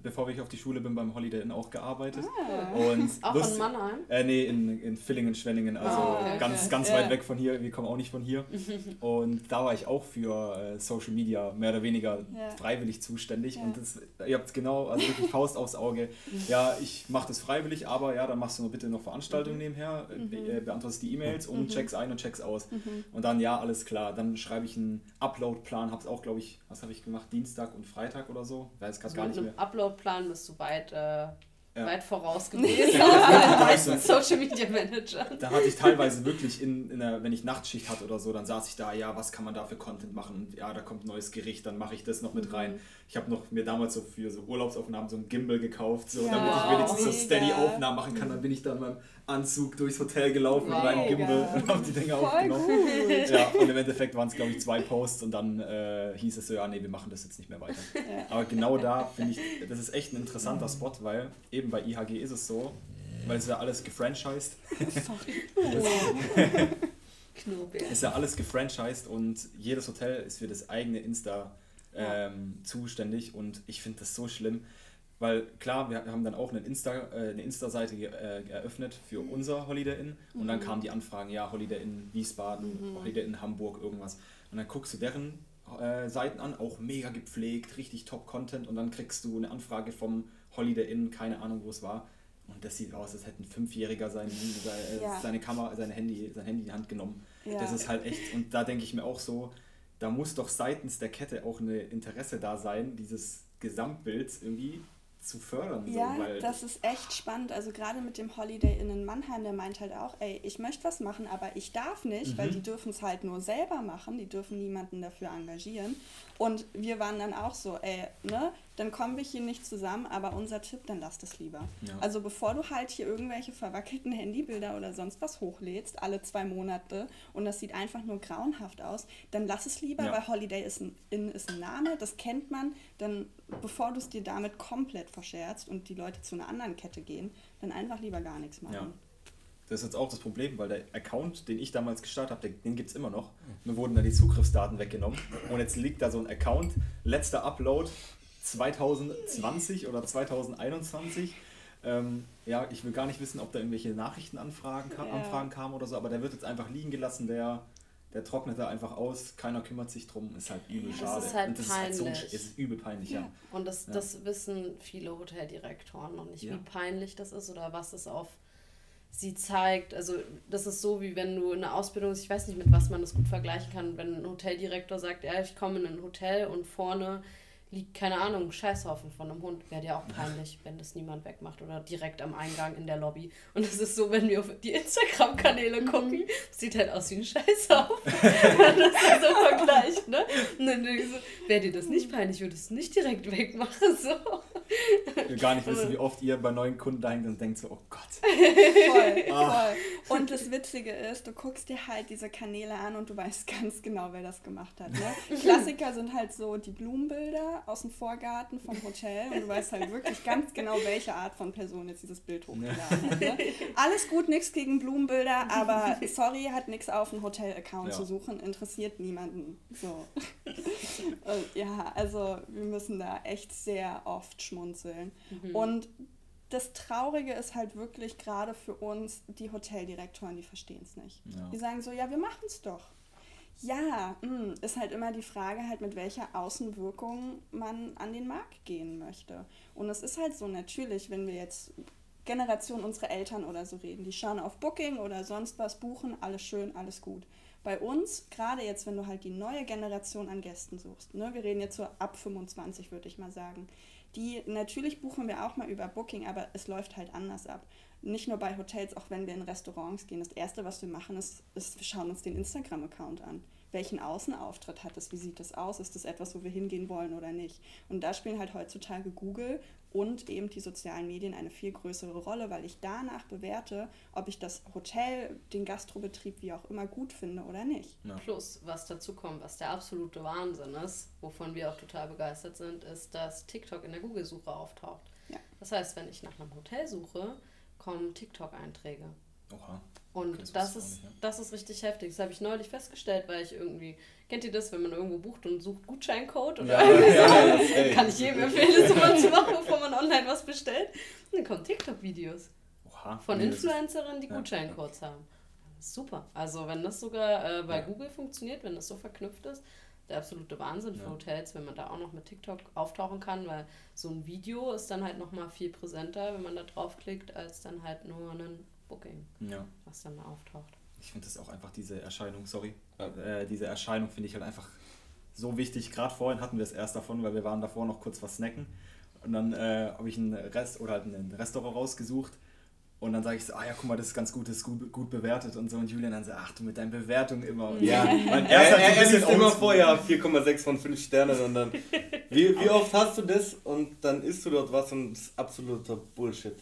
bevor ich auf die Schule bin, beim Holiday Inn auch gearbeitet. Und Auch lust- in Mannheim? Äh, nee, in, in Villingen, Schwenningen, also Ah, okay, ganz, okay. ganz Ja. weit weg von hier. Wir kommen auch nicht von hier. und da war ich auch für äh, Social Media mehr oder weniger Ja. freiwillig zuständig. Ja. Und das, ihr habt es genau, also wirklich Faust aufs Auge. Ja, ich mache das freiwillig, aber ja, dann machst du noch bitte noch Veranstaltungen nebenher, äh, be äh, beantwortest die E-Mails und checkst ein und checkst aus. Und dann, ja, alles klar. Dann schreibe ich einen Upload-Plan, hab's auch, glaube ich, was habe ich gemacht? Dienstag und Freitag oder so. Weiß gerade gar mit nicht mehr. Uploadplan bist du weit, äh, Ja. weit voraus gewesen. Ja, Social Media Manager. Da hatte ich teilweise wirklich, in, in der, wenn ich Nachtschicht hatte oder so, dann saß ich da, ja, was kann man da für Content machen? Und ja, da kommt ein neues Gericht, dann mache ich das noch mit rein. Ich habe noch mir damals so für so Urlaubsaufnahmen so ein Gimbal gekauft, so, Ja, damit ich wenigstens so mega. steady Aufnahmen machen kann. Dann bin ich dann in meinem Anzug durchs Hotel gelaufen mit meinem Mega. Gimbal und habe die Dinge Voll aufgenommen. gut. Ja, und im Endeffekt waren es, glaube ich, zwei Posts und dann äh, hieß es so, ja, nee, wir machen das jetzt nicht mehr weiter. Ja. Aber genau da finde ich, das ist echt ein interessanter Spot, weil eben bei IHG ist es so, weil es ja alles gefranchised Knurrbär. ist ja alles gefranchised und jedes Hotel ist für das eigene Insta ähm, zuständig und ich finde das so schlimm. Weil klar, wir haben dann auch eine Insta, äh, eine Insta-Seite ge- äh, eröffnet für unser Holiday Inn und dann kamen die Anfragen, ja, Holiday Inn Wiesbaden, Holiday Inn Hamburg, irgendwas. Und dann guckst du deren äh, Seiten an, auch mega gepflegt, richtig top-Content und dann kriegst du eine Anfrage vom Holiday Inn, keine Ahnung, wo es war. Und das sieht aus, als hätte ein Fünfjähriger sein, seine, Ja. seine Kamera, sein Handy, sein Handy in die Hand genommen. Ja. Das ist halt echt, und da denke ich mir auch so, da muss doch seitens der Kette auch ein Interesse da sein, dieses Gesamtbild irgendwie zu fördern. Ja, so, weil das ist echt spannend. Also gerade mit dem Holiday Inn in Mannheim, der meint halt auch, ey, ich möchte was machen, aber ich darf nicht, weil Mhm. die dürfen es halt nur selber machen, die dürfen niemanden dafür engagieren. Und wir waren dann auch so, ey, ne, dann kommen wir hier nicht zusammen, aber unser Tipp, dann lass das lieber. Ja. Also bevor du halt hier irgendwelche verwackelten Handybilder oder sonst was hochlädst, alle zwei Monate, und das sieht einfach nur grauenhaft aus, dann lass es lieber, Ja. weil Holiday ist ein, Inn ist ein Name, das kennt man, dann bevor du es dir damit komplett verscherzt und die Leute zu einer anderen Kette gehen, dann einfach lieber gar nichts machen. Ja. Das ist jetzt auch das Problem, weil der Account, den ich damals gestartet habe, den, gibt es immer noch. Mir wurden da die Zugriffsdaten weggenommen. Und jetzt liegt da so ein Account, letzter Upload 2020 oder 2021. Ähm, ja, ich will gar nicht wissen, ob da irgendwelche Nachrichtenanfragen ka Ja. Kamen oder so, aber der wird jetzt einfach liegen gelassen, der, der trocknet da einfach aus, keiner kümmert sich drum, ist halt übel Das schade. ist halt Und das ist halt so peinlich. ist übel peinlich, ja. Ja. Und das, Ja. das wissen viele Hoteldirektoren noch nicht, wie peinlich das ist oder was es auf sie zeigt. Also das ist so, wie wenn du in der Ausbildung, ich weiß nicht, mit was man das gut vergleichen kann, wenn ein Hoteldirektor sagt, ja, ich komme in ein Hotel und vorne liegt, keine Ahnung, ein Scheißhaufen von einem Hund. Wäre dir auch peinlich, wenn das niemand wegmacht oder direkt am Eingang in der Lobby. Und es ist so, wenn wir auf die Instagram-Kanäle gucken, sieht halt aus wie ein Scheißhaufen. wenn das dann so vergleicht, ne? Und dann denke ich so, wäre dir das nicht peinlich, würdest du es nicht direkt wegmachen, so. Ich will gar nicht wissen, wie oft ihr bei neuen Kunden da hängt und denkt so, oh Gott. Voll, Ah. voll. Und das Witzige ist, du guckst dir halt diese Kanäle an und du weißt ganz genau, wer das gemacht hat. Ne? Klassiker sind halt so die Blumenbilder aus dem Vorgarten vom Hotel und du weißt halt wirklich ganz genau, welche Art von Person jetzt dieses Bild hochgeladen hat. Ne? Alles gut, nichts gegen Blumenbilder, aber sorry, hat nichts auf einen Hotel-Account Ja. zu suchen, interessiert niemanden. So. Und ja, also wir müssen da echt sehr oft schmunzeln. Und das Traurige ist halt wirklich gerade für uns, die Hoteldirektoren, die verstehen es nicht. Ja. Die sagen so, ja, wir machen es doch. Ja, mh, ist halt immer die Frage halt, mit welcher Außenwirkung man an den Markt gehen möchte. Und es ist halt so natürlich, wenn wir jetzt Generation unserer Eltern oder so reden, die schauen auf Booking oder sonst was, buchen, alles schön, alles gut. Bei uns, gerade jetzt, wenn du halt die neue Generation an Gästen suchst, ne, wir reden jetzt so ab 25, würde ich mal sagen, die natürlich buchen wir auch mal über Booking, aber es läuft halt anders ab. Nicht nur bei Hotels, auch wenn wir in Restaurants gehen. Das erste, was wir machen, ist, ist wir schauen uns den Instagram-Account an. Welchen Außenauftritt hat es? Wie sieht das aus? Ist das etwas, wo wir hingehen wollen oder nicht? Und da spielen halt heutzutage Google und eben die sozialen Medien eine viel größere Rolle, weil ich danach bewerte, ob ich das Hotel, den Gastrobetrieb, wie auch immer, gut finde oder nicht. Ja. Plus, was dazu kommt, was der absolute Wahnsinn ist, wovon wir auch total begeistert sind, ist, dass TikTok in der Google-Suche auftaucht. Ja. Das heißt, wenn ich nach einem Hotel suche, kommen TikTok-Einträge. Oha. Und Okay, das das, ist, nicht, ja. das ist richtig heftig. Das habe ich neulich festgestellt, weil ich irgendwie, kennt ihr das, wenn man irgendwo bucht und sucht Gutscheincode? Oder Ja, ja, das, ey. kann ich jedem empfehlen, das immer zu machen, bevor man online was bestellt. Und dann kommen TikTok-Videos von Influencerinnen, die ja. Gutscheincodes haben. Super. Also wenn das sogar äh, bei Ja. Google funktioniert, wenn das so verknüpft ist, der absolute Wahnsinn für Ja. Hotels, wenn man da auch noch mit TikTok auftauchen kann, weil so ein Video ist dann halt nochmal viel präsenter, wenn man da draufklickt, als dann halt nur ein Booking, Ja. was dann da auftaucht. Ich finde das auch einfach diese Erscheinung, sorry, äh, diese Erscheinung finde ich halt einfach so wichtig. Gerade vorhin hatten wir es erst davon, weil wir waren davor noch kurz was snacken. Und dann äh, habe ich ein Rest oder halt ein Restaurant rausgesucht. Und dann sage ich so, ah ja, guck mal, das ist ganz gut, das ist gut, gut bewertet und so. Und Julian dann so, ach du mit deinen Bewertungen immer. Und Ja, Weil er, er ist er, er liest immer oldschool. vor, ja, 4,6 von 5 Sternen und dann, wie, wie oft hast du das und dann isst du dort was und es ist absoluter Bullshit.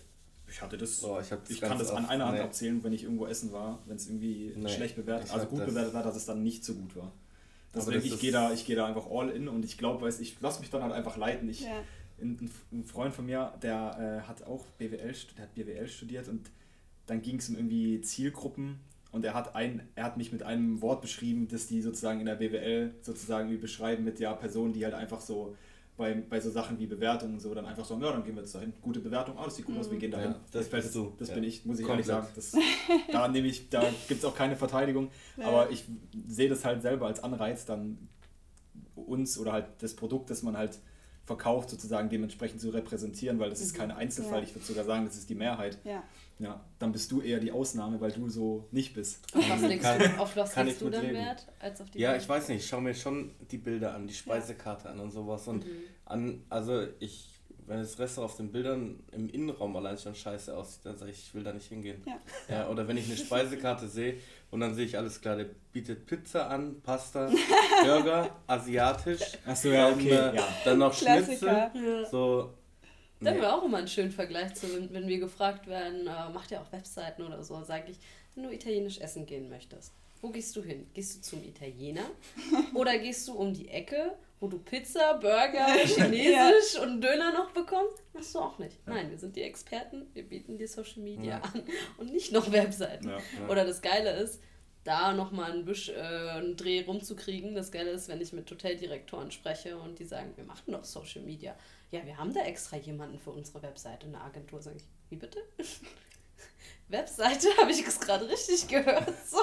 Ich hatte das. Boah, ich ich kann das an einer Hand nee. abzählen, wenn ich irgendwo essen war, wenn es irgendwie Nee, schlecht bewertet, also gut bewertet war, dass es dann nicht so gut war. Deswegen, ich gehe da, ich gehe da einfach all in und ich glaube, weiß ich lasse mich dann halt einfach leiten. Ich, Ja. ein, ein Freund von mir, der äh, hat auch BWL, der hat BWL studiert und dann ging es um irgendwie Zielgruppen und er hat ein, er hat mich mit einem Wort beschrieben, das die sozusagen in der BWL sozusagen beschreiben mit ja Personen, die halt einfach so bei, bei so Sachen wie Bewertungen und so dann einfach sagen, ja, dann gehen wir jetzt dahin. Gute Bewertung, oh, das sieht gut aus, wir gehen dahin. Ja, das es- du. Das Ja. bin ich, muss ich Komplett. ehrlich sagen. Das, da nehme ich, da gibt es auch keine Verteidigung. Nee. Aber ich sehe das halt selber als Anreiz, dann uns oder halt das Produkt, das man halt verkauft, sozusagen dementsprechend zu repräsentieren, weil das ist kein Einzelfall, Ja. ich würde sogar sagen, das ist die Mehrheit. Ja. Ja, dann bist du eher die Ausnahme, weil du so nicht bist. Auf was legst Kann- du, auf was legst du mitleben. Wert als auf die Ja, Bewertung? ich weiß nicht, ich schaue mir schon die Bilder an, die Speisekarte an und sowas. Und an, also ich, wenn das Restaurant auf den Bildern im Innenraum allein schon scheiße aussieht, dann sage ich, ich will da nicht hingehen. Ja. Ja, oder wenn ich eine Speisekarte sehe und dann sehe ich alles klar, der bietet Pizza an, Pasta, Burger, asiatisch. Achso, ja, okay. Dann, äh, ja. dann noch Klassiker. Schnitzel. Ja. So. Da haben nee. wir auch immer einen schönen Vergleich zu, wenn, wenn wir gefragt werden, äh, macht ihr auch Webseiten oder so, sage ich, wenn du italienisch essen gehen möchtest, wo gehst du hin? Gehst du zum Italiener oder gehst du um die Ecke, wo du Pizza, Burger, Chinesisch und Döner noch bekommst? Machst du auch nicht. Nein, wir sind die Experten, wir bieten dir Social Media Ja. an und nicht noch Webseiten. Ja. Oder das Geile ist, da nochmal einen, äh, einen Dreh rumzukriegen. Das Geile ist, wenn ich mit Hoteldirektoren spreche und die sagen, wir machen doch Social Media. Ja, wir haben da extra jemanden für unsere Webseite, eine Agentur. Sag ich, wie bitte? Webseite, habe ich es gerade richtig gehört. So,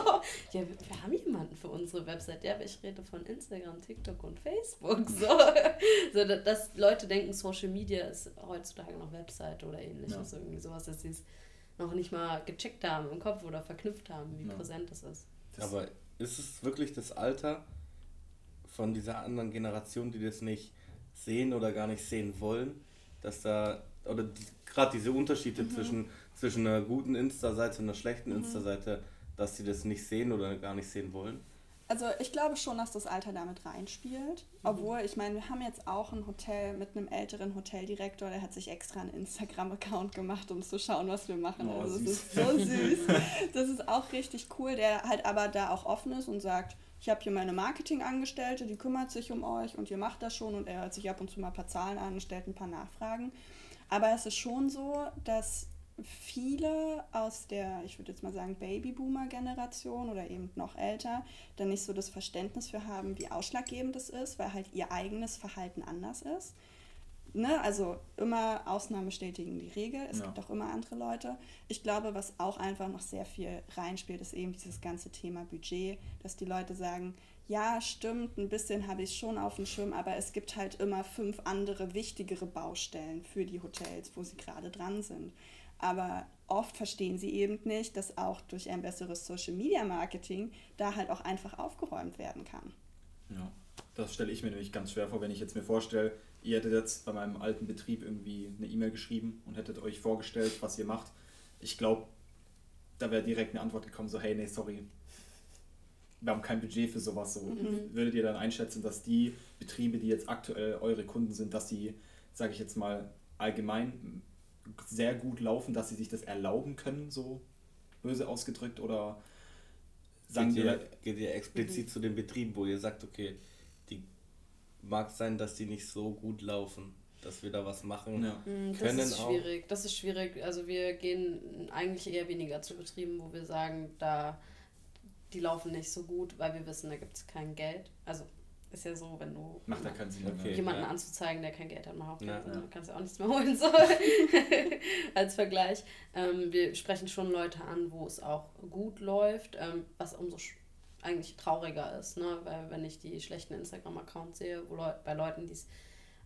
ja, wir, wir haben jemanden für unsere Webseite. Ja, aber ich rede von Instagram, TikTok und Facebook. So, so da- dass Leute denken, Social Media ist heutzutage noch Webseite oder ähnliches. Irgendwie sowas, dass sie es noch nicht mal gecheckt haben im Kopf oder verknüpft haben, wie Ja. präsent das ist. Aber ist es wirklich das Alter von dieser anderen Generation, die das nicht sehen oder gar nicht sehen wollen, dass da, oder die, gerade diese Unterschiede zwischen, zwischen einer guten Insta-Seite und einer schlechten Insta-Seite, dass sie das nicht sehen oder gar nicht sehen wollen? Also ich glaube schon, dass das Alter damit reinspielt. Obwohl, ich meine, wir haben jetzt auch ein Hotel mit einem älteren Hoteldirektor, der hat sich extra einen Instagram-Account gemacht, um zu schauen, was wir machen. Oh, also das süß. ist so süß. Das ist auch richtig cool, der halt aber da auch offen ist und sagt, ich habe hier meine Marketingangestellte, die kümmert sich um euch und ihr macht das schon und er hört sich ab und zu mal ein paar Zahlen an und stellt ein paar Nachfragen. Aber es ist schon so, dass viele aus der, ich würde jetzt mal sagen, Babyboomer-Generation oder eben noch älter, dann nicht so das Verständnis für haben, wie ausschlaggebend es ist, weil halt ihr eigenes Verhalten anders ist. Ne? Also immer Ausnahmen bestätigen die Regel. Es Ja. gibt auch immer andere Leute. Ich glaube, was auch einfach noch sehr viel reinspielt, ist eben dieses ganze Thema Budget, dass die Leute sagen, ja, stimmt, ein bisschen habe ich schon auf dem Schirm, aber es gibt halt immer fünf andere wichtigere Baustellen für die Hotels, wo sie gerade dran sind. Aber oft verstehen sie eben nicht, dass auch durch ein besseres Social Media Marketing da halt auch einfach aufgeräumt werden kann. Ja, das stelle ich mir nämlich ganz schwer vor, wenn ich jetzt mir vorstelle, ihr hättet jetzt bei meinem alten Betrieb irgendwie eine E-Mail geschrieben und hättet euch vorgestellt, was ihr macht. Ich glaube, da wäre direkt eine Antwort gekommen, so, hey, nee, sorry, wir haben kein Budget für sowas. So. Würdet ihr dann einschätzen, dass die Betriebe, die jetzt aktuell eure Kunden sind, dass die, sage ich jetzt mal, allgemein sehr gut laufen, dass sie sich das erlauben können, so böse ausgedrückt, oder sagen geht, ihr, geht ihr explizit zu den Betrieben, wo ihr sagt, okay, mag sein, dass die nicht so gut laufen, dass wir da was machen Ja. Mm, Das können ist auch. schwierig. Das ist schwierig. Also wir gehen eigentlich eher weniger zu Betrieben, wo wir sagen, da die laufen nicht so gut, weil wir wissen, da gibt es kein Geld. Also ist ja so, wenn du macht ja keinen Sinn. Okay. jemanden ja. anzuzeigen, der kein Geld hat, macht auch keinen Ja, Sinn. ja. Da kannst du auch nichts mehr holen. So. Als Vergleich. Ähm, wir sprechen schon Leute an, wo es auch gut läuft, ähm, was umso eigentlich trauriger ist, ne? weil wenn ich die schlechten Instagram-Accounts sehe, wo Leu bei Leuten, die es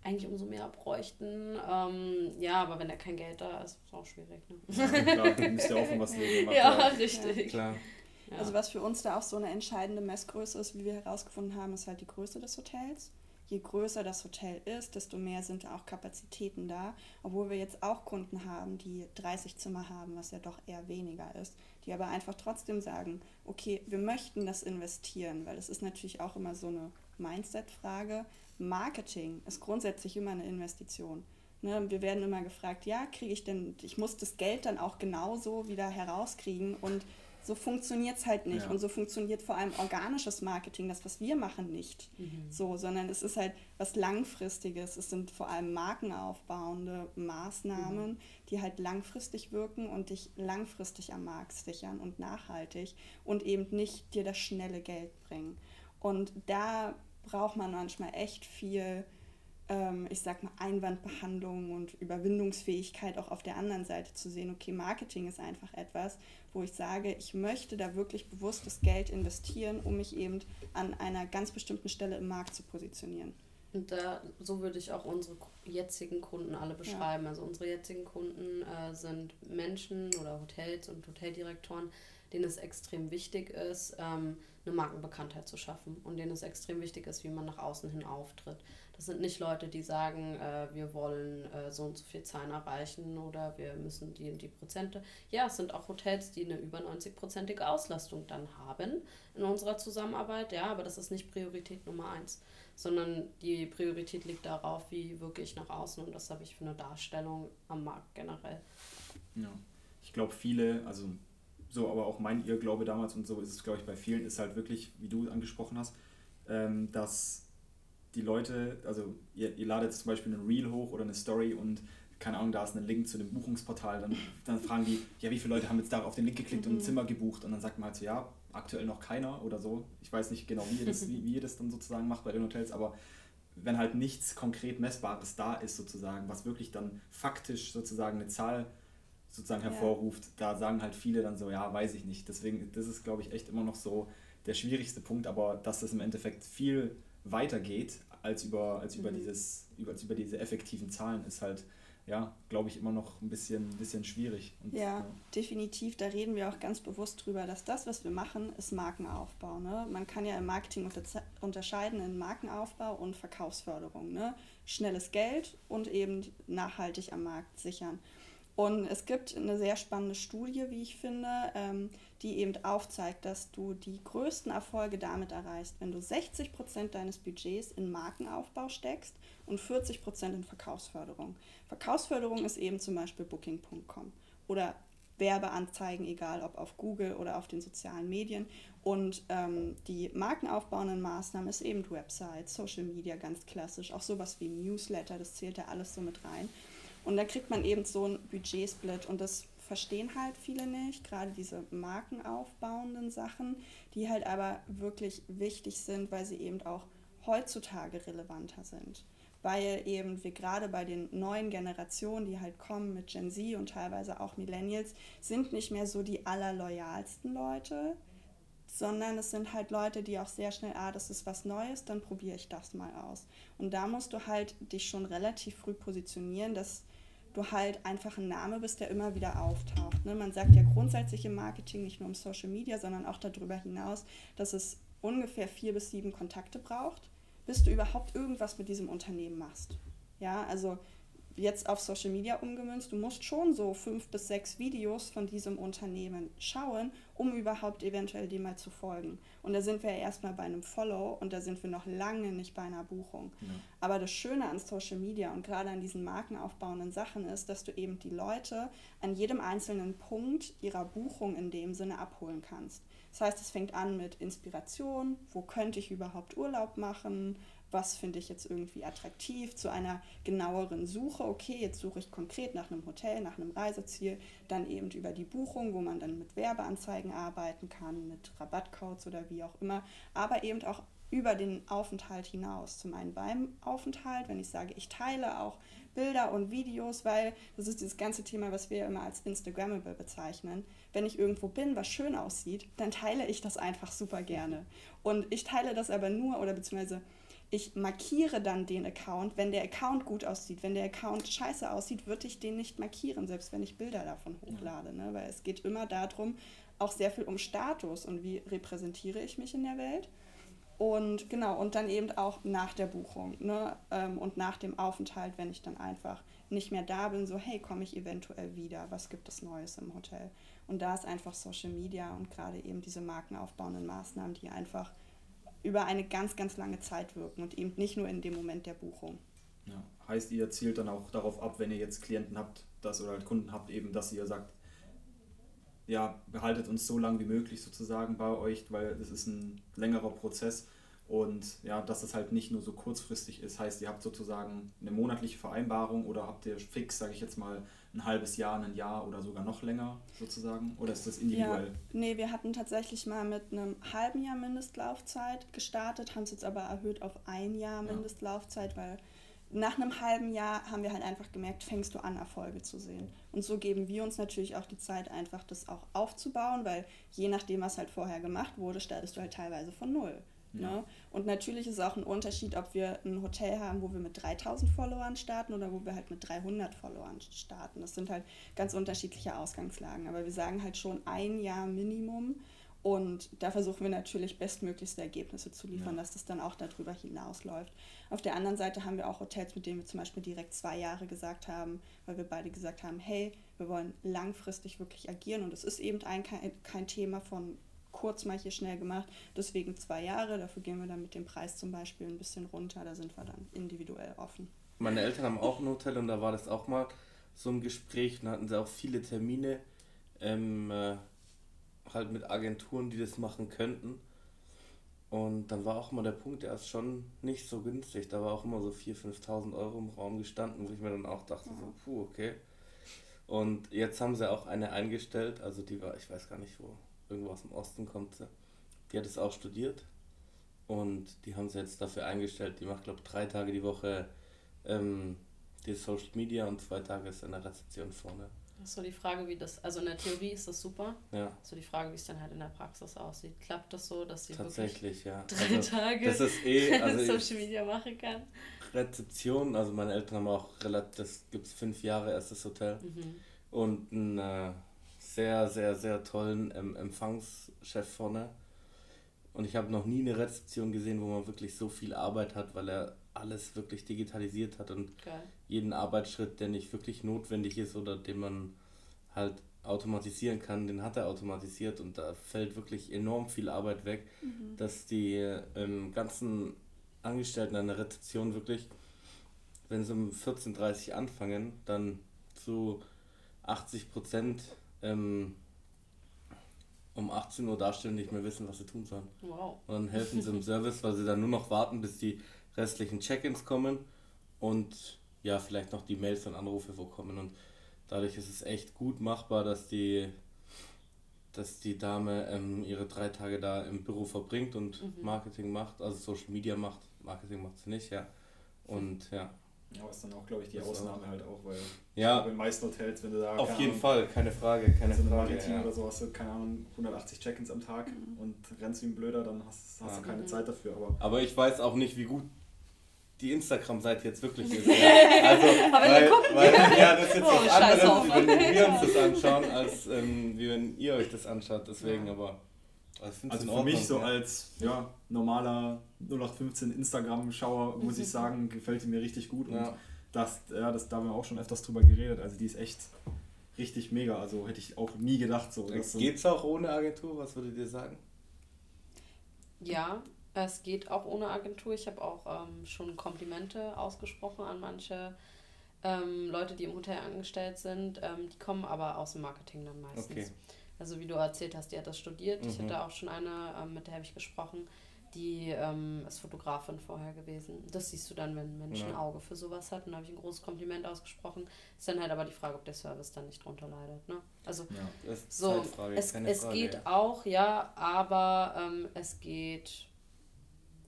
eigentlich umso mehr bräuchten, ähm, ja, aber wenn da kein Geld da ist, ist auch schwierig. Ne? Ja, klar, du müsst ja auch von was leben. macht ja, richtig. Klar. Ja. Also was für uns da auch so eine entscheidende Messgröße ist, wie wir herausgefunden haben, ist halt die Größe des Hotels. Je größer das Hotel ist, desto mehr sind da auch Kapazitäten da. Obwohl wir jetzt auch Kunden haben, die 30 Zimmer haben, was ja doch eher weniger ist, die aber einfach trotzdem sagen, okay, wir möchten das investieren, weil es ist natürlich auch immer so eine Mindset-Frage. Marketing ist grundsätzlich immer eine Investition. Ne, wir werden immer gefragt, ja, kriege ich denn, ich muss das Geld dann auch genauso wieder herauskriegen und so funktioniert es halt nicht. Ja. Und so funktioniert vor allem organisches Marketing, das, was wir machen, nicht. So, sondern es ist halt was Langfristiges. Es sind vor allem markenaufbauende Maßnahmen, die halt langfristig wirken und dich langfristig am Markt sichern und nachhaltig und eben nicht dir das schnelle Geld bringen. Und da braucht man manchmal echt viel ähm, ich sag mal, Einwandbehandlung und Überwindungsfähigkeit auch auf der anderen Seite zu sehen, okay, Marketing ist einfach etwas, wo ich sage, ich möchte da wirklich bewusst das Geld investieren, um mich eben an einer ganz bestimmten Stelle im Markt zu positionieren. Und da, so würde ich auch unsere jetzigen Kunden alle beschreiben. Ja. Also unsere jetzigen Kunden äh, sind Menschen oder Hotels und Hoteldirektoren, denen es extrem wichtig ist, ähm, eine Markenbekanntheit zu schaffen und denen es extrem wichtig ist, wie man nach außen hin auftritt. Das sind nicht Leute, die sagen, äh, wir wollen äh, so und so viel Zahlen erreichen oder wir müssen die und die Prozente. Ja, es sind auch Hotels, die eine über 90-prozentige Auslastung dann haben in unserer Zusammenarbeit, ja, aber das ist nicht Priorität Nummer eins, sondern die Priorität liegt darauf, wie wirke ich nach außen und das habe ich für eine Darstellung am Markt generell. Ja, ich glaube viele, also so, aber auch mein Irrglaube damals und so ist es, glaube ich, bei vielen, ist halt wirklich, wie du angesprochen hast, ähm, dass die Leute, also ihr, ihr ladet zum Beispiel ein Reel hoch oder eine Story und keine Ahnung, da ist ein Link zu dem Buchungsportal, dann, dann fragen die, ja, wie viele Leute haben jetzt da auf den Link geklickt mhm. und ein mhm. Zimmer gebucht und dann sagt man halt so, ja, aktuell noch keiner oder so. Ich weiß nicht genau, wie ihr das, wie, wie ihr das dann sozusagen macht bei den Hotels, aber wenn halt nichts konkret Messbares da ist sozusagen, was wirklich dann faktisch sozusagen eine Zahl sozusagen hervorruft, ja. da sagen halt viele dann so, ja, weiß ich nicht. Deswegen, das ist, glaube ich, echt immer noch so der schwierigste Punkt, aber dass das im Endeffekt viel weitergeht als über, als über, mhm. dieses, über, als über diese effektiven Zahlen, ist halt, ja, glaube ich, immer noch ein bisschen, bisschen schwierig. Und, ja, ja, definitiv. Da reden wir auch ganz bewusst drüber, dass das, was wir machen, ist Markenaufbau. Ne? Man kann ja im Marketing unterscheiden in Markenaufbau und Verkaufsförderung. Ne? Schnelles Geld und eben nachhaltig am Markt sichern. Und es gibt eine sehr spannende Studie, wie ich finde, ähm, die eben aufzeigt, dass du die größten Erfolge damit erreichst, wenn du 60 Prozent deines Budgets in Markenaufbau steckst und 40 Prozent in Verkaufsförderung. Verkaufsförderung ist eben zum Beispiel Booking.com oder Werbeanzeigen, egal ob auf Google oder auf den sozialen Medien. Und ähm, die markenaufbauenden Maßnahmen ist eben Website, Social Media ganz klassisch, auch sowas wie Newsletter, das zählt da alles so mit rein. Und da kriegt man eben so einen Budgetsplit und das verstehen halt viele nicht, gerade diese markenaufbauenden Sachen, die halt aber wirklich wichtig sind, weil sie eben auch heutzutage relevanter sind. Weil eben wir gerade bei den neuen Generationen, die halt kommen mit Gen Z und teilweise auch Millennials, sind nicht mehr so die allerloyalsten Leute, sondern es sind halt Leute, die auch sehr schnell, ah, das ist was Neues, dann probiere ich das mal aus. Und da musst du halt dich schon relativ früh positionieren, dass du halt einfach ein Name bist, der immer wieder auftaucht. Ne? Man sagt ja grundsätzlich im Marketing, nicht nur im Social Media, sondern auch darüber hinaus, dass es ungefähr vier bis sieben Kontakte braucht, bis du überhaupt irgendwas mit diesem Unternehmen machst. Ja, also jetzt auf Social Media umgemünzt, du musst schon so fünf bis sechs Videos von diesem Unternehmen schauen, um überhaupt eventuell dem mal zu folgen. Und da sind wir ja erstmal bei einem Follow und da sind wir noch lange nicht bei einer Buchung. Ja. Aber das Schöne an Social Media und gerade an diesen markenaufbauenden Sachen ist, dass du eben die Leute an jedem einzelnen Punkt ihrer Buchung in dem Sinne abholen kannst. Das heißt, es fängt an mit Inspiration, wo könnte ich überhaupt Urlaub machen, was finde ich jetzt irgendwie attraktiv, zu einer genaueren Suche. Okay, jetzt suche ich konkret nach einem Hotel, nach einem Reiseziel, dann eben über die Buchung, wo man dann mit Werbeanzeigen arbeiten kann, mit Rabattcodes oder wie auch immer, aber eben auch über den Aufenthalt hinaus. Zum einen beim Aufenthalt, wenn ich sage, ich teile auch Bilder und Videos, weil das ist dieses ganze Thema, was wir immer als Instagrammable bezeichnen. Wenn ich irgendwo bin, was schön aussieht, dann teile ich das einfach super gerne. Und ich teile das aber nur oder beziehungsweise ich markiere dann den Account. Wenn der Account gut aussieht, wenn der Account scheiße aussieht, würde ich den nicht markieren, selbst wenn ich Bilder davon hochlade. Ne? Weil es geht immer darum, auch sehr viel um Status und wie repräsentiere ich mich in der Welt. Und genau, und dann eben auch nach der Buchung ne? Ähm, und nach dem Aufenthalt, wenn ich dann einfach nicht mehr da bin, so hey, komme ich eventuell wieder, was gibt es Neues im Hotel? Und da ist einfach Social Media und gerade eben diese markenaufbauenden Maßnahmen, die einfach über eine ganz, ganz lange Zeit wirken und eben nicht nur in dem Moment der Buchung. Ja, heißt, ihr zielt dann auch darauf ab, wenn ihr jetzt Klienten habt, dass oder halt Kunden habt, eben, dass ihr sagt, ja, behaltet uns so lange wie möglich sozusagen bei euch, weil es ist ein längerer Prozess und ja, dass es halt nicht nur so kurzfristig ist. Heißt, ihr habt sozusagen eine monatliche Vereinbarung oder habt ihr fix, sage ich jetzt mal, ein halbes Jahr, ein Jahr oder sogar noch länger sozusagen? Oder ist das individuell? Ja, nee, wir hatten tatsächlich mal mit einem halben Jahr Mindestlaufzeit gestartet, haben es jetzt aber erhöht auf ein Jahr Mindestlaufzeit, weil nach einem halben Jahr haben wir halt einfach gemerkt, fängst du an, Erfolge zu sehen. Und so geben wir uns natürlich auch die Zeit, einfach das auch aufzubauen, weil je nachdem, was halt vorher gemacht wurde, startest du halt teilweise von null. Ja. Ne? Und natürlich ist es auch ein Unterschied, ob wir ein Hotel haben, wo wir mit 3000 Followern starten oder wo wir halt mit 300 Followern starten. Das sind halt ganz unterschiedliche Ausgangslagen. Aber wir sagen halt schon ein Jahr Minimum. Und da versuchen wir natürlich bestmöglichste Ergebnisse zu liefern, ja. dass das dann auch darüber hinausläuft. Auf der anderen Seite haben wir auch Hotels, mit denen wir zum Beispiel direkt zwei Jahre gesagt haben, weil wir beide gesagt haben, hey, wir wollen langfristig wirklich agieren und es ist eben ein, kein, kein Thema von kurz mal hier schnell gemacht, deswegen zwei Jahre, dafür gehen wir dann mit dem Preis zum Beispiel ein bisschen runter, da sind wir dann individuell offen. Meine Eltern haben auch ein Hotel und da war das auch mal so ein Gespräch und hatten sie auch viele Termine, ähm, äh, halt mit Agenturen, die das machen könnten. Und dann war auch mal der Punkt, der ist schon nicht so günstig. Da war auch immer so 4.000, 5.000 Euro im Raum gestanden, wo ich mir dann auch dachte, so, puh, okay. Und jetzt haben sie auch eine eingestellt, also die war, ich weiß gar nicht wo, irgendwo aus dem Osten kommt sie. Die hat es auch studiert und die haben sie jetzt dafür eingestellt. Die macht, glaube ich, drei Tage die Woche ähm, die Social Media und zwei Tage ist in der Rezeption vorne. So die Frage, wie das, also in der Theorie ist das super. Ja. So die Frage, wie es dann halt in der Praxis aussieht. Klappt das so, dass sie Tatsächlich, ja. drei also, Tage das ist eh, also Social Media machen kann? Rezeption, also meine Eltern haben auch relativ, das gibt es fünf Jahre erstes Hotel mhm. und einen äh, sehr, sehr, sehr tollen ähm, Empfangschef vorne. Und ich habe noch nie eine Rezeption gesehen, wo man wirklich so viel Arbeit hat, weil er alles wirklich digitalisiert hat und Geil. jeden Arbeitsschritt, der nicht wirklich notwendig ist oder den man halt automatisieren kann, den hat er automatisiert und da fällt wirklich enorm viel Arbeit weg, mhm. dass die ähm, ganzen Angestellten an der Rezeption wirklich, wenn sie um 14.30 Uhr anfangen, dann zu 80 Prozent ähm, um 18 Uhr dastehen und nicht mehr wissen, was sie tun sollen. Wow. Und dann helfen sie im Service, weil sie dann nur noch warten, bis die restlichen Check-ins kommen und ja, vielleicht noch die Mails und Anrufe vorkommen. Und dadurch ist es echt gut machbar, dass die, dass die Dame ähm, ihre drei Tage da im Büro verbringt und mhm. Marketing macht, also Social Media macht. Marketing macht sie nicht, ja. Und ja. Ja, ist dann auch, glaube ich, die Ausnahme halt auch, weil ja, in den meisten Hotels, wenn du da. Auf jeden Ahnung, Fall, keine Frage, keine so Frage. Ja. oder so hast du, keine Ahnung, 180 Check-ins am Tag mhm. und rennst wie ein Blöder, dann hast, hast ja. du keine mhm. Zeit dafür. Aber, aber ich weiß auch nicht, wie gut die Instagram-Seite jetzt wirklich ist. Ja. Also, aber weil, weil, ja, das ist jetzt oh, was anderes, wenn wir uns das anschauen, als ähm, wie wenn ihr euch das anschaut. Deswegen, aber. Also, also für mich so als ja, normaler 0815 Instagram-Schauer muss ich sagen, gefällt die mir richtig gut. Und ja. das, ja, das, da haben wir auch schon öfters drüber geredet. Also die ist echt richtig mega. Also hätte ich auch nie gedacht. So, Geht es auch ohne Agentur? Was würdet ihr sagen? Ja, es geht auch ohne Agentur. Ich habe auch ähm, schon Komplimente ausgesprochen an manche ähm, Leute, die im Hotel angestellt sind. Ähm, die kommen aber aus dem Marketing dann meistens. Okay. Also wie du erzählt hast, die hat das studiert. Mhm. Ich hatte auch schon eine, ähm, mit der habe ich gesprochen, die ähm, ist Fotografin vorher gewesen. Das siehst du dann, wenn ein Mensch ja. ein Auge für sowas hat. Und da habe ich ein großes Kompliment ausgesprochen. Ist dann halt aber die Frage, ob der Service dann nicht drunter leidet. Ne? Also ja, so, es, es Frage, geht auch, ja, aber ähm, es geht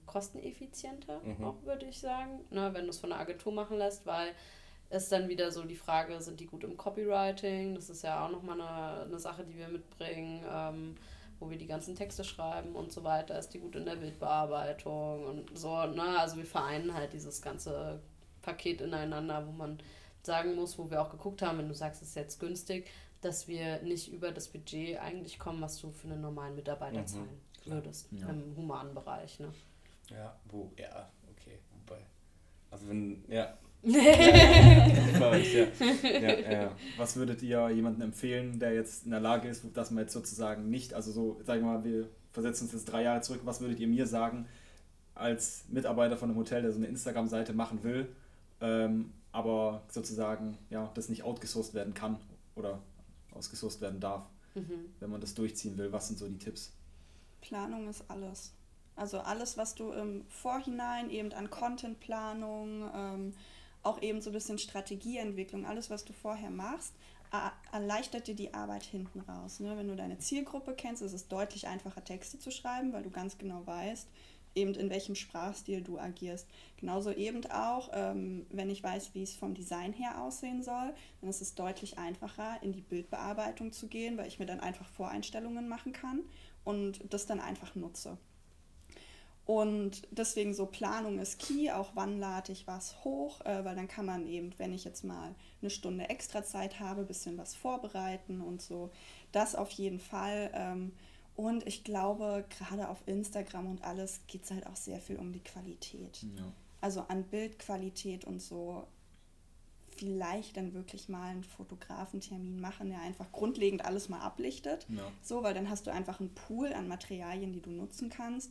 kosteneffizienter, mhm. auch würde ich sagen, ne, wenn du es von der Agentur machen lässt, weil ist dann wieder so die Frage, sind die gut im Copywriting? Das ist ja auch nochmal eine, eine Sache, die wir mitbringen, ähm, wo wir die ganzen Texte schreiben und so weiter. Ist die gut in der Bildbearbeitung und so, ne? Also wir vereinen halt dieses ganze Paket ineinander, wo man sagen muss, wo wir auch geguckt haben, wenn du sagst, es ist jetzt günstig, dass wir nicht über das Budget eigentlich kommen, was du für einen normalen Mitarbeiter mhm, zahlen würdest ja. im humanen Bereich. Ne? Ja, wo, ja, okay, wobei. Also wenn, ja, ja, ja, ja. Was würdet ihr jemandem empfehlen, der jetzt in der Lage ist, dass man jetzt sozusagen nicht, also so, sagen wir mal, wir versetzen uns jetzt drei Jahre zurück, was würdet ihr mir sagen, als Mitarbeiter von einem Hotel, der so eine Instagram-Seite machen will, ähm, aber sozusagen ja, das nicht outgesourced werden kann oder ausgesourced werden darf, mhm. wenn man das durchziehen will? Was sind so die Tipps? Planung ist alles. Also alles, was du im Vorhinein eben an Contentplanung, ähm, auch eben so ein bisschen Strategieentwicklung, alles, was du vorher machst, erleichtert dir die Arbeit hinten raus. Ne? Wenn du deine Zielgruppe kennst, ist es deutlich einfacher, Texte zu schreiben, weil du ganz genau weißt, eben in welchem Sprachstil du agierst. Genauso eben auch, ähm, wenn ich weiß, wie es vom Design her aussehen soll, dann ist es deutlich einfacher, in die Bildbearbeitung zu gehen, weil ich mir dann einfach Voreinstellungen machen kann und das dann einfach nutze. Und deswegen so Planung ist key, auch wann lade ich was hoch, äh, weil dann kann man eben, wenn ich jetzt mal eine Stunde extra Zeit habe, ein bisschen was vorbereiten und so. Das auf jeden Fall. Ähm, und ich glaube, gerade auf Instagram und alles geht es halt auch sehr viel um die Qualität. Ja. Also an Bildqualität und so. Vielleicht dann wirklich mal einen Fotografentermin machen, der einfach grundlegend alles mal ablichtet. Ja. So, weil dann hast du einfach einen Pool an Materialien, die du nutzen kannst.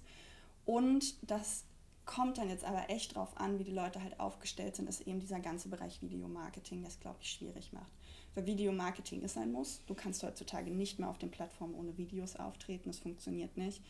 Und das kommt dann jetzt aber echt drauf an, wie die Leute halt aufgestellt sind, ist eben dieser ganze Bereich Videomarketing, das glaube ich schwierig macht. Weil Videomarketing ist ein Muss. Du kannst heutzutage nicht mehr auf den Plattformen ohne Videos auftreten, das funktioniert nicht.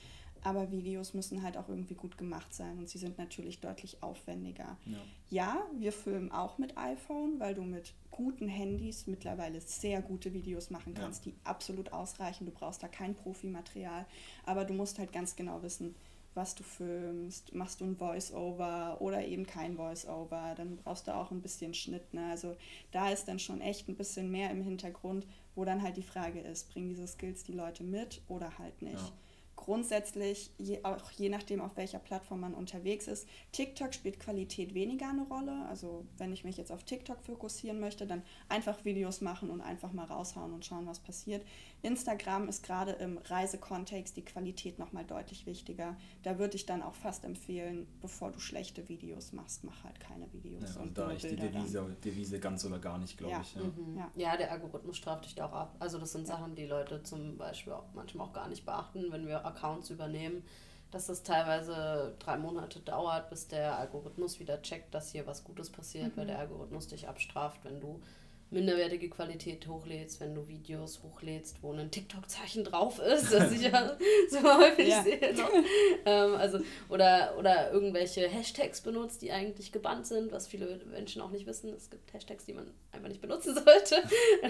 Aber Videos müssen halt auch irgendwie gut gemacht sein und sie sind natürlich deutlich aufwendiger. Ja, ja wir filmen auch mit iPhone, weil du mit guten Handys mittlerweile sehr gute Videos machen kannst, ja. die absolut ausreichen. Du brauchst da kein Profimaterial, aber du musst halt ganz genau wissen, was du filmst, machst du ein Voice-Over oder eben kein Voice-Over, dann brauchst du auch ein bisschen Schnitt. Ne? Also da ist dann schon echt ein bisschen mehr im Hintergrund, wo dann halt die Frage ist, bringen diese Skills die Leute mit oder halt nicht. Ja grundsätzlich, je, auch je nachdem, auf welcher Plattform man unterwegs ist, TikTok spielt Qualität weniger eine Rolle. Also wenn ich mich jetzt auf TikTok fokussieren möchte, dann einfach Videos machen und einfach mal raushauen und schauen, was passiert. Instagram ist gerade im Reisekontext die Qualität nochmal deutlich wichtiger. Da würde ich dann auch fast empfehlen, bevor du schlechte Videos machst, mach halt keine Videos. Ja, und da ich die Devise, Devise ganz oder gar nicht, glaube ja. ich. Ja. Mhm. Ja. ja. der Algorithmus straft dich da auch ab. Also das sind Sachen, die Leute zum Beispiel auch manchmal auch gar nicht beachten, wenn wir Accounts übernehmen, dass das teilweise drei Monate dauert, bis der Algorithmus wieder checkt, dass hier was Gutes passiert, mhm. weil der Algorithmus dich abstraft, wenn du minderwertige Qualität hochlädst, wenn du Videos hochlädst, wo ein TikTok-Zeichen drauf ist, das ich ja so häufig ja. sehe. Noch. Ähm, also, oder, oder irgendwelche Hashtags benutzt, die eigentlich gebannt sind, was viele Menschen auch nicht wissen. Es gibt Hashtags, die man einfach nicht benutzen sollte.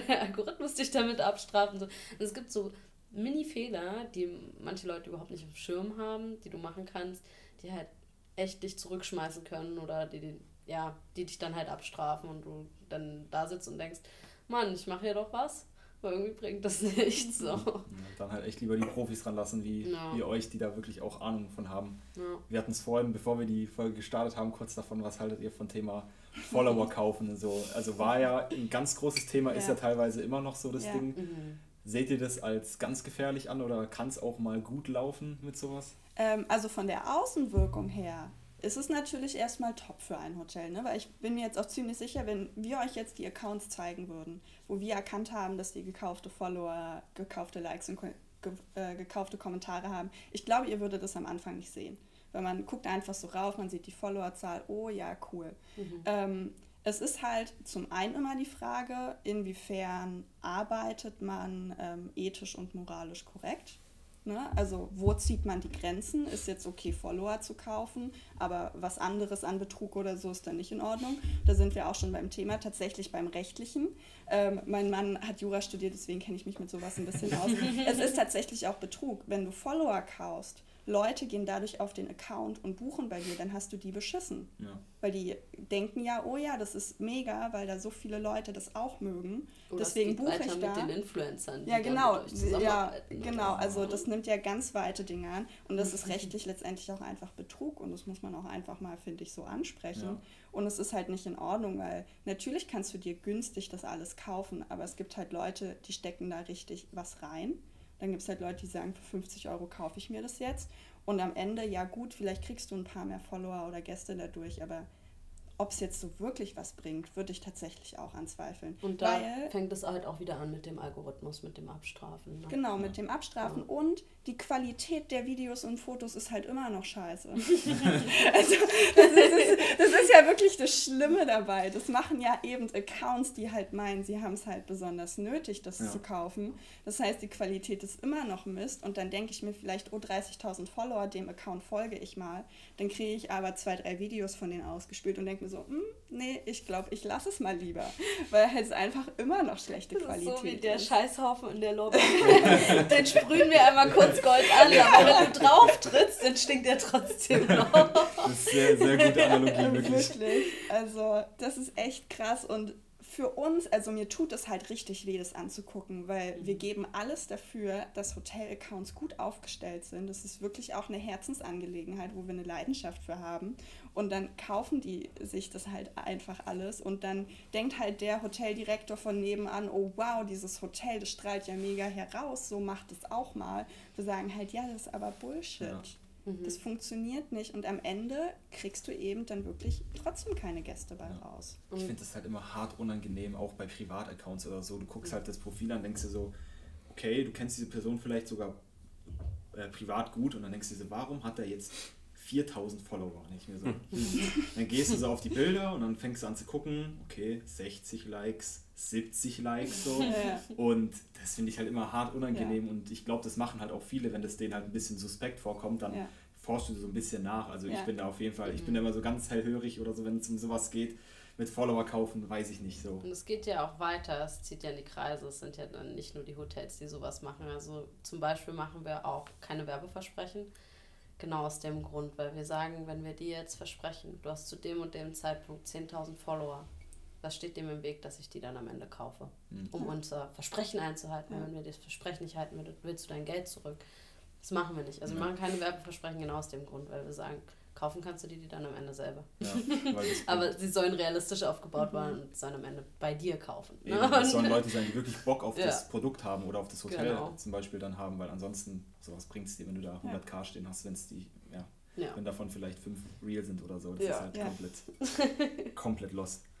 Der Algorithmus dich damit abstraft und so. Und es gibt so Mini-Fehler, die manche Leute überhaupt nicht auf dem Schirm haben, die du machen kannst, die halt echt dich zurückschmeißen können oder die, die, ja, die dich dann halt abstrafen und du dann da sitzt und denkst, Mann, ich mache hier doch was, aber irgendwie bringt das nichts. So. Ja, dann halt echt lieber die Profis ranlassen, wie, ja. wie euch, die da wirklich auch Ahnung von haben. Ja. Wir hatten es vorhin, bevor wir die Folge gestartet haben, kurz davon, was haltet ihr von Thema Follower kaufen und so. Also war ja ein ganz großes Thema, ist ja teilweise immer noch so das Ding. Mhm. Seht ihr das als ganz gefährlich an oder kann es auch mal gut laufen mit sowas? Ähm, also von der Außenwirkung her ist es natürlich erstmal top für ein Hotel, ne? weil ich bin mir jetzt auch ziemlich sicher, wenn wir euch jetzt die Accounts zeigen würden, wo wir erkannt haben, dass die gekaufte Follower, gekaufte Likes und ge äh, gekaufte Kommentare haben, ich glaube, ihr würdet das am Anfang nicht sehen. Weil man guckt einfach so rauf, man sieht die Followerzahl, oh ja, cool. Mhm. Ähm, es ist halt zum einen immer die Frage, inwiefern arbeitet man ähm, ethisch und moralisch korrekt. Ne? Also wo zieht man die Grenzen? Ist jetzt okay, Follower zu kaufen, aber was anderes an Betrug oder so ist dann nicht in Ordnung. Da sind wir auch schon beim Thema, tatsächlich beim Rechtlichen. Ähm, mein Mann hat Jura studiert, deswegen kenne ich mich mit sowas ein bisschen aus. es ist tatsächlich auch Betrug. Wenn du Follower kaufst, Leute gehen dadurch auf den Account und buchen bei dir, dann hast du die beschissen. Ja. Weil die denken ja, oh ja, das ist mega, weil da so viele Leute das auch mögen. Oh, Deswegen buche ich da. mit den Influencern. Ja, genau. Ja, genau. Also das nimmt ja ganz weite Dinge an und das ist rechtlich letztendlich auch einfach Betrug und das muss man auch einfach mal, finde ich, so ansprechen. Ja. Und es ist halt nicht in Ordnung, weil natürlich kannst du dir günstig das alles kaufen, aber es gibt halt Leute, die stecken da richtig was rein dann gibt es halt Leute, die sagen, für 50 Euro kaufe ich mir das jetzt. Und am Ende, ja gut, vielleicht kriegst du ein paar mehr Follower oder Gäste dadurch, aber ob es jetzt so wirklich was bringt, würde ich tatsächlich auch anzweifeln. Und da Weil, fängt es halt auch wieder an mit dem Algorithmus, mit dem Abstrafen. Ne? Genau, mit dem Abstrafen. Ja. Und die Qualität der Videos und Fotos ist halt immer noch scheiße. also, das ist, das ist, ja wirklich wirklich das Schlimme dabei. Das machen ja eben Accounts, die halt meinen, sie haben es halt besonders nötig, das Ja. zu kaufen. Das heißt, die Qualität ist immer noch Mist. Und dann denke ich mir vielleicht, oh, 30.000 Follower, dem Account folge ich mal. Dann kriege ich aber zwei, drei Videos von denen ausgespielt und denke mir so, hm, nee, ich glaube, ich lasse es mal lieber. Weil halt es einfach immer noch schlechte Das ist Qualität so wie der ist. Scheißhaufen in der Lobby. Den sprühen wir einmal kurz Gold an, aber wenn du drauf trittst, dann stinkt er trotzdem noch. Das ist sehr, sehr gute Analogie, wirklich. wirklich. Also, das ist echt krass und für uns, also mir tut es halt richtig weh, das anzugucken, weil wir geben alles dafür, dass Hotel-Accounts gut aufgestellt sind. Das ist wirklich auch eine Herzensangelegenheit, wo wir eine Leidenschaft für haben. Und dann kaufen die sich das halt einfach alles und dann denkt halt der Hoteldirektor von nebenan, oh wow, dieses Hotel, das strahlt ja mega heraus, so macht es auch mal. Wir sagen halt, ja, das ist aber Bullshit. Ja. Das funktioniert nicht und am Ende kriegst du eben dann wirklich trotzdem keine Gäste bei raus. Ich finde das halt immer hart unangenehm, auch bei Privataccounts oder so. Du guckst halt das Profil an, denkst dir so, okay, du kennst diese Person vielleicht sogar äh, privat gut und dann denkst du dir so, warum hat er jetzt 4000 Follower? Ich mir so, dann gehst du so auf die Bilder und dann fängst du an zu gucken, okay, 60 Likes, 70 Likes so. Ja. Und das finde ich halt immer hart unangenehm und ich glaube, das machen halt auch viele, wenn das denen halt ein bisschen suspekt vorkommt, dann Ja. forschst du so ein bisschen nach. Also ich Ja. bin da auf jeden Fall, ich bin da immer so ganz hellhörig oder so, wenn es um sowas geht. Mit Follower kaufen, weiß ich nicht so. Und es geht ja auch weiter, es zieht ja in die Kreise. Es sind ja dann nicht nur die Hotels, die sowas machen. Also zum Beispiel machen wir auch keine Werbeversprechen. Genau aus dem Grund, weil wir sagen, wenn wir dir jetzt versprechen, du hast zu dem und dem Zeitpunkt 10.000 Follower, was steht dem im Weg, dass ich die dann am Ende kaufe? Um unser Versprechen einzuhalten. Wenn wir das Versprechen nicht halten, willst du dein Geld zurück. Das machen wir nicht. Also wir machen keine Werbeversprechen genau aus dem Grund, weil wir sagen, kaufen kannst du die, die dann am Ende selber. Ja, Aber sie sollen realistisch aufgebaut werden und sollen am Ende bei dir kaufen. ne? Eben, es sollen Leute sein, die wirklich Bock auf Ja. das Produkt haben oder auf das Hotel Genau. zum Beispiel dann haben, weil ansonsten sowas bringt es dir, wenn du da 100k stehen hast, wenn es die, ja, Ja. wenn davon vielleicht fünf real sind oder so. Das Ja. ist halt Ja. komplett, komplett lost.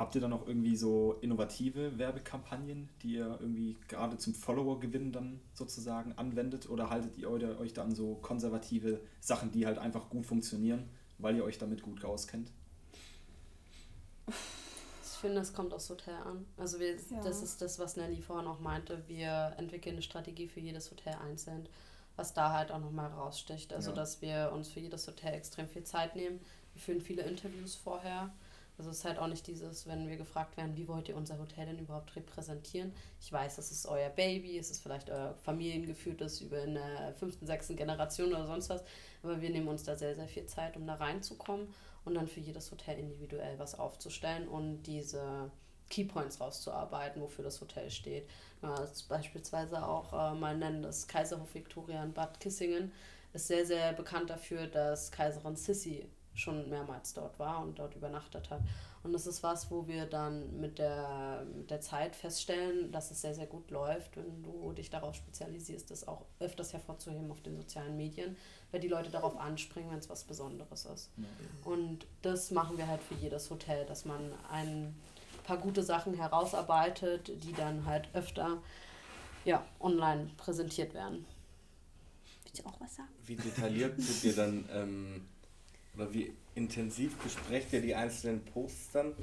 Habt ihr dann noch irgendwie so innovative Werbekampagnen, die ihr irgendwie gerade zum Follower-Gewinn dann sozusagen anwendet? Oder haltet ihr euch da an so konservative Sachen, die halt einfach gut funktionieren, weil ihr euch damit gut auskennt? Ich finde, es kommt aufs Hotel an. Also wir, Ja. das ist das, was Nelly vorhin auch meinte. Wir entwickeln eine Strategie für jedes Hotel einzeln, was da halt auch nochmal raussticht. Also Ja. dass wir uns für jedes Hotel extrem viel Zeit nehmen. Wir führen viele Interviews vorher. Also es ist halt auch nicht dieses, wenn wir gefragt werden, wie wollt ihr unser Hotel denn überhaupt repräsentieren? Ich weiß, das ist euer Baby, es ist vielleicht euer familiengeführtes über in der fünften, sechsten Generation oder sonst was. Aber wir nehmen uns da sehr, sehr viel Zeit, um da reinzukommen und dann für jedes Hotel individuell was aufzustellen und diese Keypoints rauszuarbeiten, wofür das Hotel steht. Ja, das beispielsweise auch äh, mal nennen, das Kaiserhof Victoria in Bad Kissingen ist sehr, sehr bekannt dafür, dass Kaiserin Sissi schon mehrmals dort war und dort übernachtet hat. Und das ist was, wo wir dann mit der, mit der Zeit feststellen, dass es sehr, sehr gut läuft, wenn du dich darauf spezialisierst, das auch öfters hervorzuheben auf den sozialen Medien, weil die Leute darauf anspringen, wenn es was Besonderes ist. Und das machen wir halt für jedes Hotel, dass man ein paar gute Sachen herausarbeitet, die dann halt öfter ja, online präsentiert werden. Willst du auch was sagen? Wie detailliert tut ihr dann, ähm, oder wie intensiv besprecht ihr die einzelnen Posts dann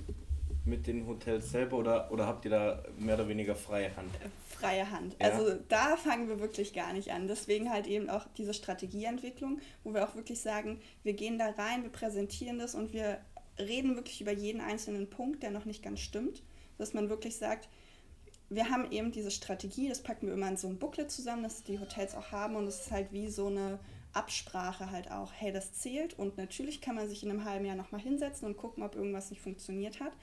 mit den Hotels selber oder, oder habt ihr da mehr oder weniger freie Hand? freie Hand. Ja. Also da fangen wir wirklich gar nicht an. Deswegen halt eben auch diese Strategieentwicklung, wo wir auch wirklich sagen, wir gehen da rein, wir präsentieren das und wir reden wirklich über jeden einzelnen Punkt, der noch nicht ganz stimmt. Dass man wirklich sagt, wir haben eben diese Strategie, das packen wir immer in so ein Booklet zusammen, das die Hotels auch haben und es ist halt wie so eine Absprache halt auch, hey, das zählt und natürlich kann man sich in einem halben Jahr nochmal hinsetzen und gucken, ob irgendwas nicht funktioniert hat.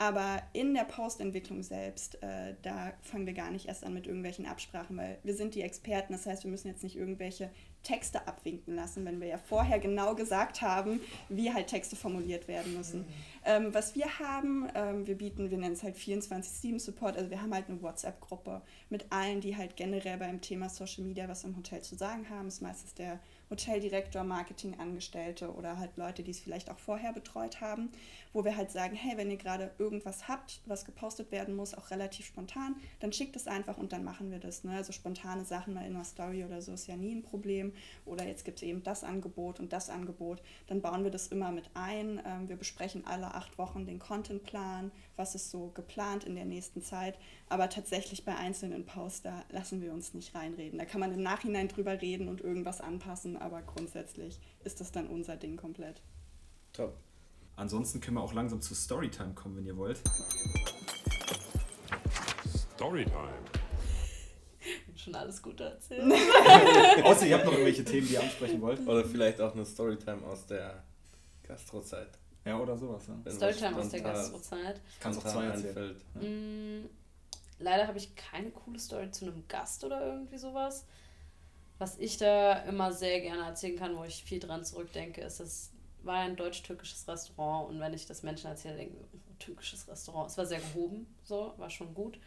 Aber in der Postentwicklung selbst, äh, da fangen wir gar nicht erst an mit irgendwelchen Absprachen, weil wir sind die Experten. Das heißt, wir müssen jetzt nicht irgendwelche Texte abwinken lassen, wenn wir ja vorher genau gesagt haben, wie halt Texte formuliert werden müssen. Ähm, was wir haben, ähm, wir bieten, wir nennen es halt 24-7-Support, also wir haben halt eine WhatsApp-Gruppe mit allen, die halt generell beim Thema Social Media was im Hotel zu sagen haben. Das ist meistens der Hoteldirektor, Marketingangestellte oder halt Leute, die es vielleicht auch vorher betreut haben, wo wir halt sagen, hey, wenn ihr gerade irgendwas habt, was gepostet werden muss, auch relativ spontan, dann schickt es einfach und dann machen wir das. Ne? Also spontane Sachen mal in einer Story oder so ist ja nie ein Problem. Oder jetzt gibt es eben das Angebot und das Angebot. Dann bauen wir das immer mit ein. Ähm, wir besprechen alle acht Wochen den Contentplan, was ist so geplant in der nächsten Zeit. Aber tatsächlich bei einzelnen Posts, da lassen wir uns nicht reinreden. Da kann man im Nachhinein drüber reden und irgendwas anpassen, aber grundsätzlich ist das dann unser Ding komplett. Top. Ansonsten können wir auch langsam zu Storytime kommen, wenn ihr wollt. Storytime. Schon alles gut erzählt. Außer ihr habt noch irgendwelche Themen, die ihr ansprechen wollt. Oder vielleicht auch eine Storytime aus der Gastrozeit. Ja, oder sowas. Ja. Storytime aus der Gastrozeit. Kannst auch zwei erzählen. einfällt. Mm, leider habe ich keine coole Story zu einem Gast oder irgendwie sowas. Was ich da immer sehr gerne erzählen kann, wo ich viel dran zurückdenke, ist, es war ein deutsch-türkisches Restaurant und wenn ich das Menschen erzähle, denke ich, türkisches Restaurant. Es war sehr gehoben, so, war schon gut.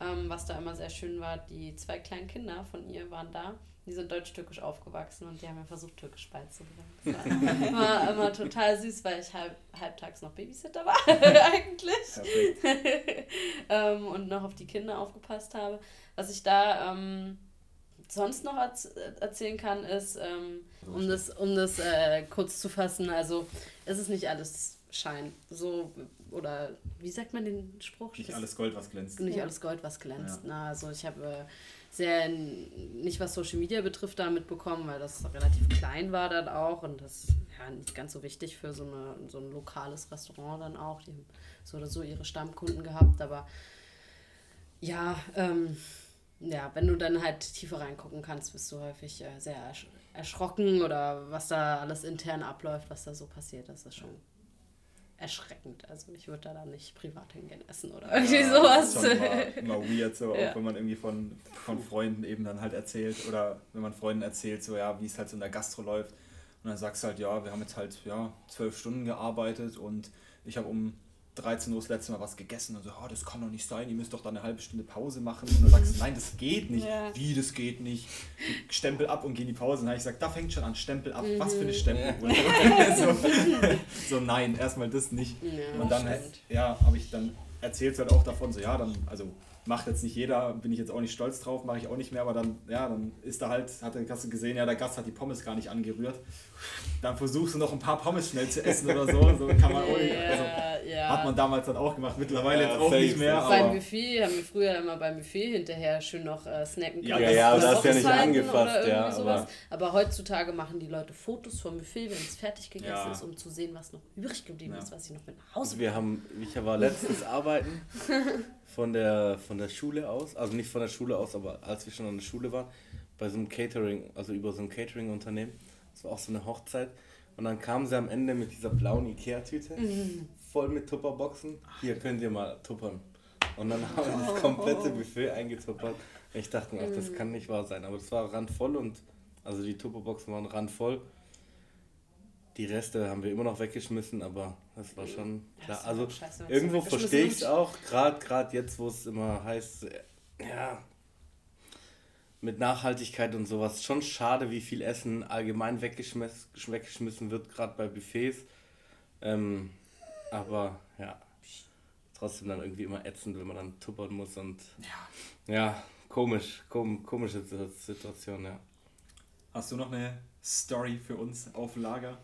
Ähm, was da immer sehr schön war, die zwei kleinen Kinder von ihr waren da. Die sind deutsch-türkisch aufgewachsen und die haben mir versucht, türkisch beizubringen. Das war war immer total süß, weil ich halb, halbtags noch Babysitter war, eigentlich. Ähm, und noch auf die Kinder aufgepasst habe. Was ich da ähm, sonst noch erz erzählen kann, ist, ähm, um das, um das äh, kurz zu fassen, also es ist nicht alles Schein. So, oder wie sagt man den Spruch? Nicht alles Gold, was glänzt. nicht Ja. alles Gold, was glänzt. Ja. Na, also ich habe äh, sehr, nicht was Social Media betrifft, da mitbekommen, weil das relativ klein war dann auch und das ja nicht ganz so wichtig für so, eine, so ein lokales Restaurant dann auch. Die haben so oder so ihre Stammkunden gehabt, aber ja, ähm, ja, wenn du dann halt tiefer reingucken kannst, bist du häufig äh, sehr ersch erschrocken oder was da alles intern abläuft, was da so passiert, das ist schon erschreckend. Also ich würde da dann nicht privat hingehen essen oder irgendwie Ja, sowas. das ist schon immer, immer weird, so, Ja. auch wenn man irgendwie von, von Freunden eben dann halt erzählt oder wenn man Freunden erzählt, so ja, wie es halt so in der Gastro läuft. Und dann sagst du halt, ja, wir haben jetzt halt ja, zwölf Stunden gearbeitet und ich habe um 13 Uhr das letzte Mal was gegessen und so, oh, das kann doch nicht sein, ihr müsst doch da eine halbe Stunde Pause machen. Und dann sagst du, nein, das geht nicht. Ja. Wie, das geht nicht? Stempel ab und geh in die Pause. Und dann habe ich gesagt, da fängt schon an, Stempel ab. Was Mhm. für eine Stempel? so, so, nein, erstmal das nicht. Ja, Und dann, stimmt. ja, habe ich dann erzählt halt auch davon, so ja, dann, also macht jetzt nicht jeder, bin ich jetzt auch nicht stolz drauf, mache ich auch nicht mehr, aber dann, ja, dann ist da halt, hat der Gast gesehen, ja, der Gast hat die Pommes gar nicht angerührt. Dann versuchst du noch ein paar Pommes schnell zu essen oder so, so kann man auch nicht, also, ja, hat man damals dann auch gemacht, mittlerweile Ja, jetzt auch nicht mehr, beim Buffet haben wir früher immer beim Buffet hinterher schön noch äh, snacken Ja, können. ja, ja, aber das ist ja nicht angefasst, oder irgendwie ja, sowas. aber- Aber heutzutage machen die Leute Fotos vom Buffet, wenn es fertig gegessen Ja. ist, um zu sehen, was noch übrig geblieben Ja. ist, was sie noch mit nach Hause wir haben, ich war letztens arbeiten von der, von der Schule aus, also nicht von der Schule aus, aber als wir schon an der Schule waren, bei so einem Catering, also über so ein Catering-Unternehmen. Das war auch so eine Hochzeit. Und dann kamen sie am Ende mit dieser blauen Ikea-Tüte, voll mit Tupperboxen. Hier könnt ihr mal tuppern. Und dann haben wir das komplette Buffet eingetuppert. Ich dachte mir, ach, das kann nicht wahr sein. Aber das war randvoll und, also die Tupperboxen waren randvoll. Die Reste haben wir immer noch weggeschmissen, aber das war schon Ja, klar. Also irgendwo verstehe ich es auch, gerade jetzt, wo es immer heißt, ja, mit Nachhaltigkeit und sowas. Schon schade, wie viel Essen allgemein weggeschmiss, weggeschmissen wird, gerade bei Buffets. Ähm, aber ja, trotzdem dann irgendwie immer ätzend, wenn man dann tuppern muss und ja. ja, komisch, kom komische Situation, ja. Hast du noch eine Story für uns auf Lager?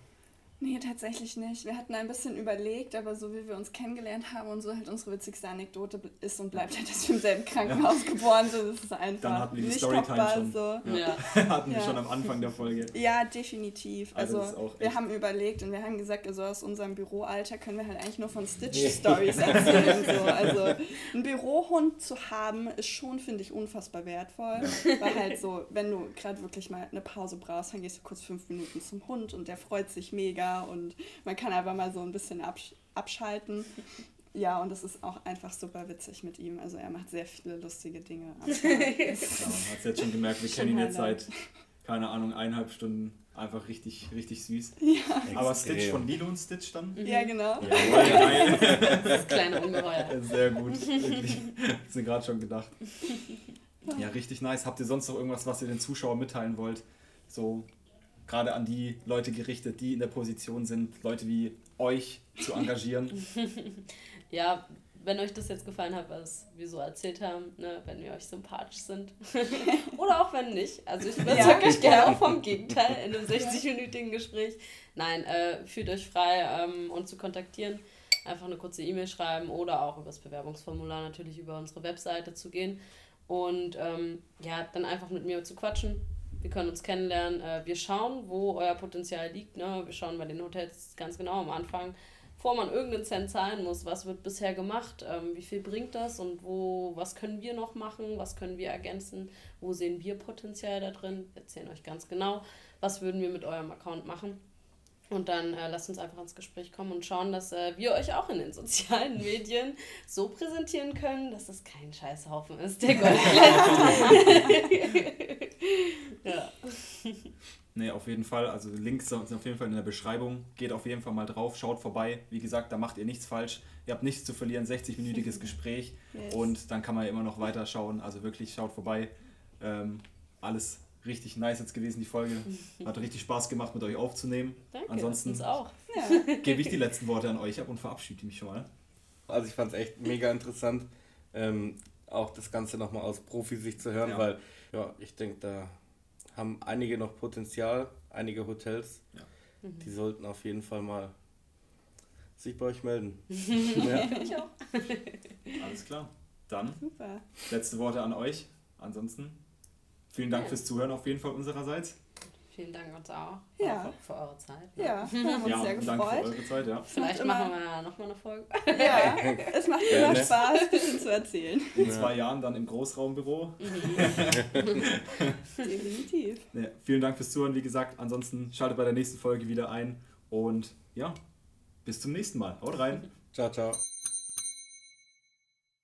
Nee, tatsächlich nicht. Wir hatten ein bisschen überlegt, aber so wie wir uns kennengelernt haben und so halt unsere witzigste Anekdote ist und bleibt halt, dass wir im selben Krankenhaus geboren sind. Das ist einfach Dann hatten wir die nicht Storytime schon. so. Ja. Hatten wir Ja. schon am Anfang der Folge. Ja, definitiv. Also Also, wir haben überlegt und wir haben gesagt, also aus unserem Büroalter können wir halt eigentlich nur von Stitch-Stories erzählen. So. Also ein Bürohund zu haben, ist schon, finde ich, unfassbar wertvoll. Weil halt so, wenn du gerade wirklich mal eine Pause brauchst, dann gehst du kurz fünf Minuten zum Hund und der freut sich mega und man kann einfach mal so ein bisschen absch abschalten. Ja, und es ist auch einfach super witzig mit ihm. Also er macht sehr viele lustige Dinge. am Tag. Ja, hast jetzt schon gemerkt, wir Schon kennen ihn jetzt seit, keine Ahnung, eineinhalb Stunden. Einfach richtig, richtig süß. ja. Aber Extrem. Stitch von Lilo und Stitch dann? ja, genau. Geil. Das kleine Ungeheuer. Sehr gut, wirklich. Ist mir gerade schon gedacht. Ja, richtig nice. Habt ihr sonst noch irgendwas, was ihr den Zuschauern mitteilen wollt? So gerade an die Leute gerichtet, die in der Position sind, Leute wie euch zu engagieren. ja, wenn euch das jetzt gefallen hat, was wir so erzählt haben, ne, wenn wir euch sympathisch sind. Oder auch wenn nicht. Also ich überzeuge ja. euch gerne auch vom Gegenteil in einem 60-minütigen Gespräch. Nein, äh, fühlt euch frei, ähm, uns zu kontaktieren. Einfach eine kurze E-Mail schreiben oder auch über das Bewerbungsformular natürlich über unsere Webseite zu gehen. Und ähm, ja, dann einfach mit mir zu quatschen. Wir können uns kennenlernen. Äh, wir schauen, wo euer Potenzial liegt. Ne? Wir schauen bei den Hotels ganz genau am Anfang bevor man irgendeinen Cent zahlen muss, was wird bisher gemacht, ähm, wie viel bringt das und wo, was können wir noch machen, was können wir ergänzen, wo sehen wir Potenzial da drin, wir erzählen euch ganz genau, was würden wir mit eurem Account machen. Und dann äh, lasst uns einfach ins Gespräch kommen und schauen, dass äh, wir euch auch in den sozialen Medien so präsentieren können, dass es kein Scheißhaufen ist, der Gold ja. Nee, auf jeden Fall. Also Links sind auf jeden Fall in der Beschreibung. Geht auf jeden Fall mal drauf, schaut vorbei. Wie gesagt, da macht ihr nichts falsch. Ihr habt nichts zu verlieren, 60-minütiges Gespräch yes. und dann kann man ja immer noch weiter schauen. Also wirklich, schaut vorbei. Ähm, alles richtig nice jetzt gewesen, die Folge. Hat richtig Spaß gemacht, mit euch aufzunehmen. Danke, Ansonsten uns auch. Ja. gebe ich die letzten Worte an euch ab und verabschiede mich schon mal. Also ich fand es echt mega interessant, ähm, auch das Ganze nochmal aus Profisicht zu hören, ja. weil ja, ich denke, da haben einige noch Potenzial, einige Hotels. Ja. Mhm. Die sollten auf jeden Fall mal sich bei euch melden. ja. Ich auch. Alles klar. Dann Super. letzte Worte an euch. Ansonsten vielen Dank ja. fürs Zuhören auf jeden Fall unsererseits. Vielen Dank uns auch ja. für, für eure Zeit. Ne? Ja, wir haben uns ja, sehr gefreut. Danke für eure Zeit, ja. Vielleicht machen wir nochmal eine Folge. Ja, es macht immer ja, Spaß, ein bisschen zu erzählen. In zwei Jahren dann im Großraumbüro. Mhm. Definitiv. Ja, vielen Dank fürs Zuhören, wie gesagt. Ansonsten schaltet bei der nächsten Folge wieder ein und ja, bis zum nächsten Mal. Haut rein. Ciao, ciao.